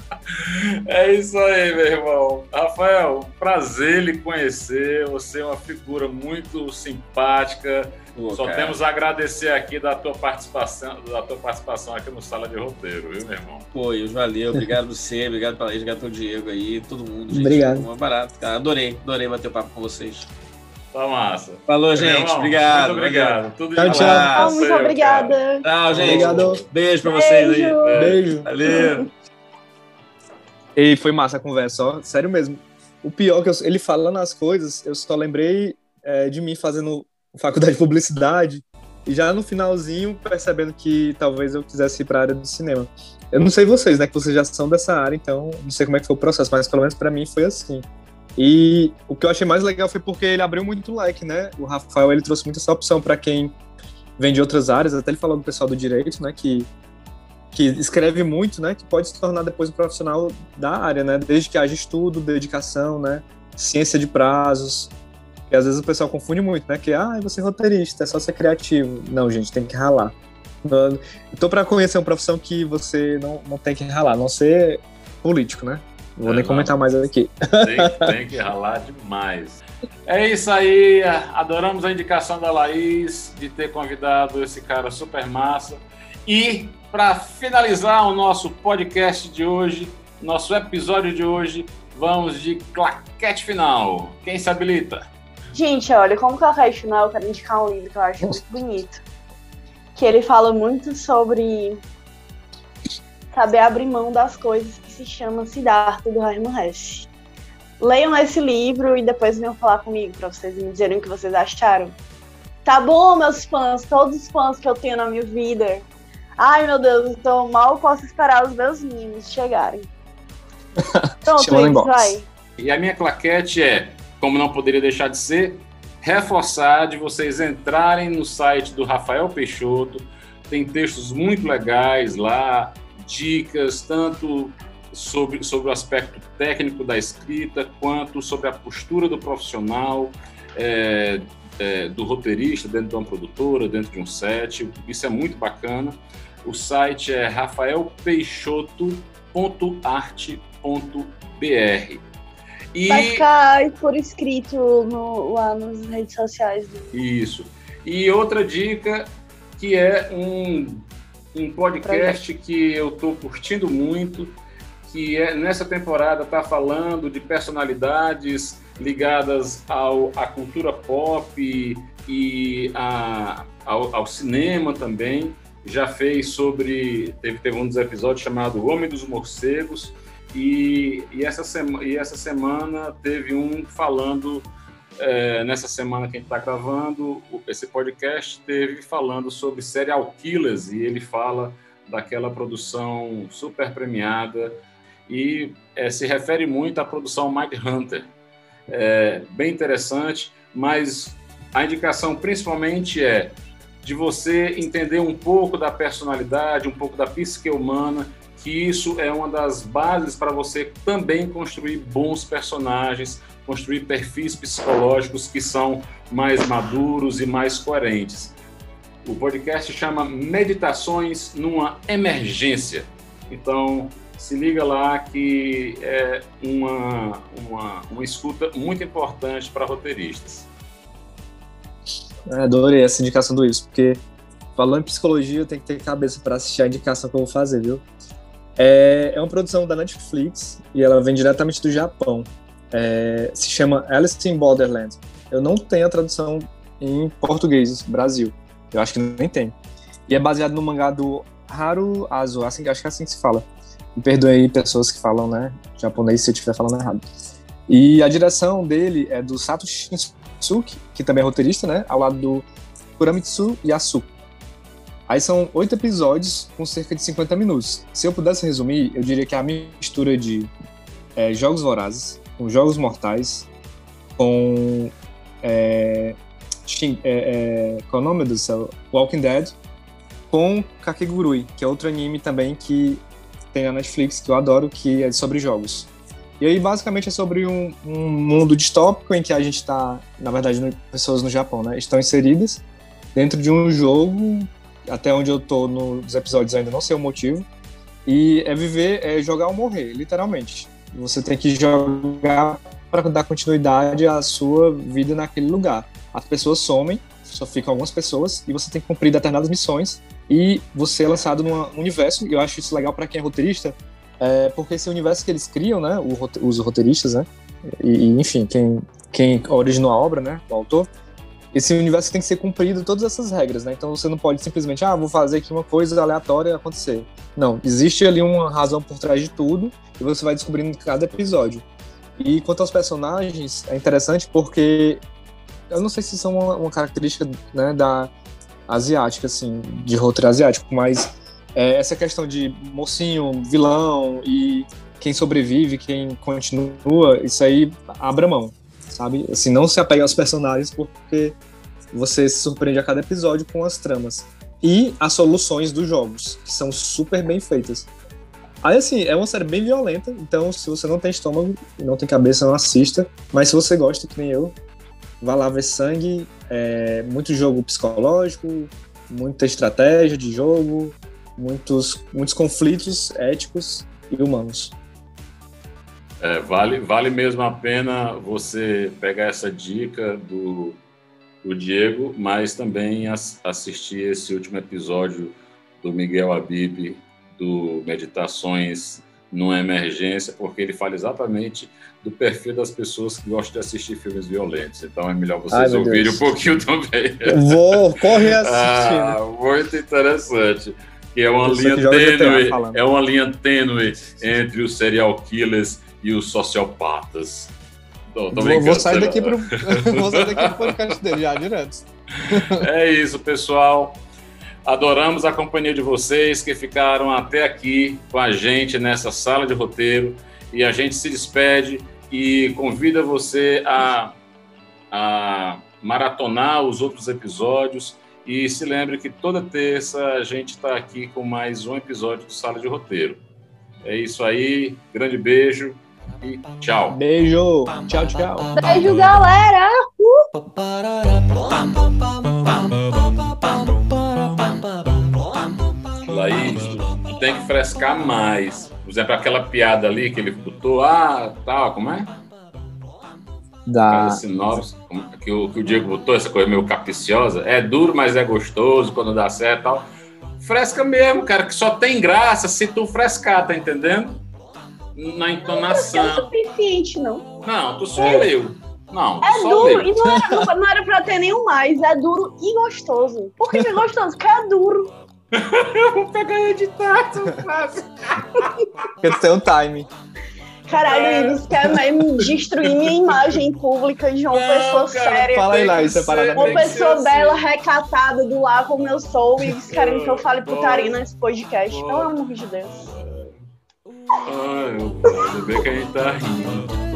É isso aí, meu irmão. Rafael, prazer lhe conhecer. Você é uma figura muito simpática. Pô, Só cara. temos a agradecer aqui da tua participação, da tua participação aqui no Sala de Roteiro, viu, meu irmão? Pô, eu valeu. Obrigado *laughs* você, obrigado pela obrigado pelo Diego aí, todo mundo. Gente. Obrigado. Um barato, cara. Adorei, adorei bater o papo com vocês. Tá massa. Falou, gente. Obrigado. Muito obrigado. Tudo tchau, tchau. Muito obrigada. Tchau, gente. Obrigado. Beijo pra vocês aí. Beijo. Valeu. E foi massa a conversa, ó. Sério mesmo. O pior é que eu, ele falando as coisas, eu só lembrei é, de mim fazendo faculdade de publicidade e já no finalzinho percebendo que talvez eu quisesse ir para a área do cinema. Eu não sei vocês, né, que vocês já são dessa área, então não sei como é que foi o processo, mas pelo menos para mim foi assim. E o que eu achei mais legal foi porque ele abriu muito leque, né? O Rafael ele trouxe muita essa opção para quem vem de outras áreas, até ele falou do pessoal do direito, né, que que escreve muito, né, que pode se tornar depois um profissional da área, né, desde que haja estudo, dedicação, né, ciência de prazos, e às vezes o pessoal confunde muito, né, que, ah, você é roteirista, é só ser criativo. Não, gente, tem que ralar. Tô para conhecer uma profissão que você não, não tem que ralar, não ser político, né? Vou É, nem comentar mais aqui. Tem, tem que ralar demais. É isso aí, adoramos a indicação da Laís de ter convidado esse cara super massa. E para finalizar o nosso podcast de hoje, nosso episódio de hoje, vamos de claquete final. Quem se habilita? Gente, olha, como claquete final, eu quero indicar um livro que eu acho muito bonito. Que ele fala muito sobre saber abrir mão das coisas que se chama Siddhartha do Hermann Hesse. Leiam esse livro e depois venham falar comigo para vocês me dizerem o que vocês acharam. Tá bom, meus fãs, todos os fãs que eu tenho na minha vida. Ai, meu Deus, então mal posso esperar os meus mimos chegarem. *laughs* Ives, inbox. vai. E a minha claquete é, como não poderia deixar de ser, reforçar de vocês entrarem no site do Rafael Peixoto. Tem textos muito legais lá, dicas tanto sobre, sobre o aspecto técnico da escrita, quanto sobre a postura do profissional, é, é, do roteirista dentro de uma produtora, dentro de um set. Isso é muito bacana. O site é rafaelpeixoto.arte.br. E Vai ficar por escrito no- lá nas redes sociais. do- Isso. E outra dica que é um, um podcast que eu estou curtindo muito, que é nessa temporada está falando de personalidades ligadas ao, à cultura pop e, e a- ao, ao cinema também. Já fez sobre. Teve, teve um dos episódios chamado O Homem dos Morcegos. E, e, essa sema, e essa semana teve um falando é, nessa semana que a gente está gravando, esse podcast teve falando sobre serial killers e ele fala daquela produção super premiada e é, se refere muito à produção Mind Hunter. É, bem interessante, mas a indicação principalmente é de você entender um pouco da personalidade, um pouco da psique humana, que isso é uma das bases para você também construir bons personagens, construir perfis psicológicos que são mais maduros e mais coerentes. O podcast chama Meditações numa Emergência. Então, se liga lá que é uma, uma, uma escuta muito importante para roteiristas. É, Adorei essa indicação do isso, porque falando em psicologia, tem que ter cabeça para assistir a indicação que eu vou fazer, viu? É, é uma produção da Netflix e ela vem diretamente do Japão. É, se chama Alice in Borderland. Eu não tenho a tradução em português, Brasil. Eu acho que nem tem. E é baseado no mangá do Haru Azu, assim, acho que é assim que se fala. Me aí pessoas que falam, né, japonês se eu estiver falando errado. E a direção dele é do Sato Shinsuke, que também é roteirista, né, ao lado do Kuramitsu Yasuko. Aí são oito episódios com cerca de 50 minutos. Se eu pudesse resumir, eu diria que é a mistura de é, Jogos Vorazes, com Jogos Mortais, com. É, Shin- é, é, qual é o nome do céu? Walking Dead, com Kakegurui, que é outro anime também que tem na Netflix, que eu adoro, que é sobre jogos. E aí, basicamente, é sobre um, um mundo distópico em que a gente está, na verdade, no- pessoas no Japão, né? Estão inseridas dentro de um jogo, até onde eu tô nos episódios ainda não sei o motivo. E é viver, é jogar ou morrer, literalmente. Você tem que jogar para dar continuidade à sua vida naquele lugar. As pessoas somem, só ficam algumas pessoas, e você tem que cumprir determinadas missões. E você é lançado num universo, e eu acho isso legal para quem é roteirista, é, porque esse universo que eles criam, né, os roteiristas, né, e, enfim, quem, quem originou a obra, né, o autor, esse universo tem que ser cumprido todas essas regras, né? Então você não pode simplesmente, ah, vou fazer aqui uma coisa aleatória acontecer. Não, existe ali uma razão por trás de tudo e você vai descobrindo em cada episódio. E quanto aos personagens, é interessante porque eu não sei se são uma, uma característica né, da, asiática, assim, de roteiro asiático, mas é, essa questão de mocinho, vilão e quem sobrevive, quem continua, isso aí abra mão, sabe? Assim, não se apegue aos personagens porque você se surpreende a cada episódio com as tramas. E as soluções dos jogos, que são super bem feitas. Aí, assim, é uma série bem violenta, então se você não tem estômago e não tem cabeça, não assista. Mas se você gosta, que nem eu, vá lá ver sangue, é, muito jogo psicológico, muita estratégia de jogo, muitos, muitos conflitos éticos e humanos. É, vale, vale mesmo a pena você pegar essa dica do, do Diego, mas também as, assistir esse último episódio do Miguel Abib, do Meditações numa Emergência, porque ele fala exatamente do perfil das pessoas que gostam de assistir filmes violentos. Então é melhor vocês Ai, ouvirem um pouquinho *laughs* também. Vou, corre assistindo. Ah, muito interessante. Que é uma linha GTA tênue, é uma linha tênue entre os serial killers e os sociopatas. Tô, tô Vou, vou sair daqui pro, *laughs* *laughs* vou sair daqui pro podcast dele já, direto. *laughs* É isso, pessoal. Adoramos a companhia de vocês que ficaram até aqui com a gente nessa sala de roteiro. E a gente se despede e convida você a, a maratonar os outros episódios. E se lembre que toda terça a gente está aqui com mais um episódio do Sala de Roteiro. É isso aí, grande beijo e tchau. Beijo, tchau, tchau. Beijo, galera! Laís, tem que frescar mais. Por exemplo, aquela piada ali que ele botou, ah, tal, como é? Da... Sinopse, como- que o, que o Diego botou, essa coisa meio capiciosa. É duro, mas é gostoso quando dá certo e tal. Fresca mesmo, cara, que só tem graça se tu frescar, tá entendendo? Na Não é o entonação. suficiente, não. Não, tu só leu. Não, É só duro, leu. e não era, não, não era pra ter nenhum mais. É duro e gostoso. Por que, que é gostoso? Porque é duro. *laughs* Eu vou pegar e editar, tu faz. Porque tu tem um time. Caralho, eles querem mesmo destruir minha imagem pública de uma Não, pessoa cara, séria. Fala aí, Laís, que separada. ser, Uma pessoa assim. bela, recatada do lá como eu sou, e eles querem que eu fale putaria nesse podcast. Pelo amor de Deus. Ai, meu pai, ainda bem que a gente tá rindo.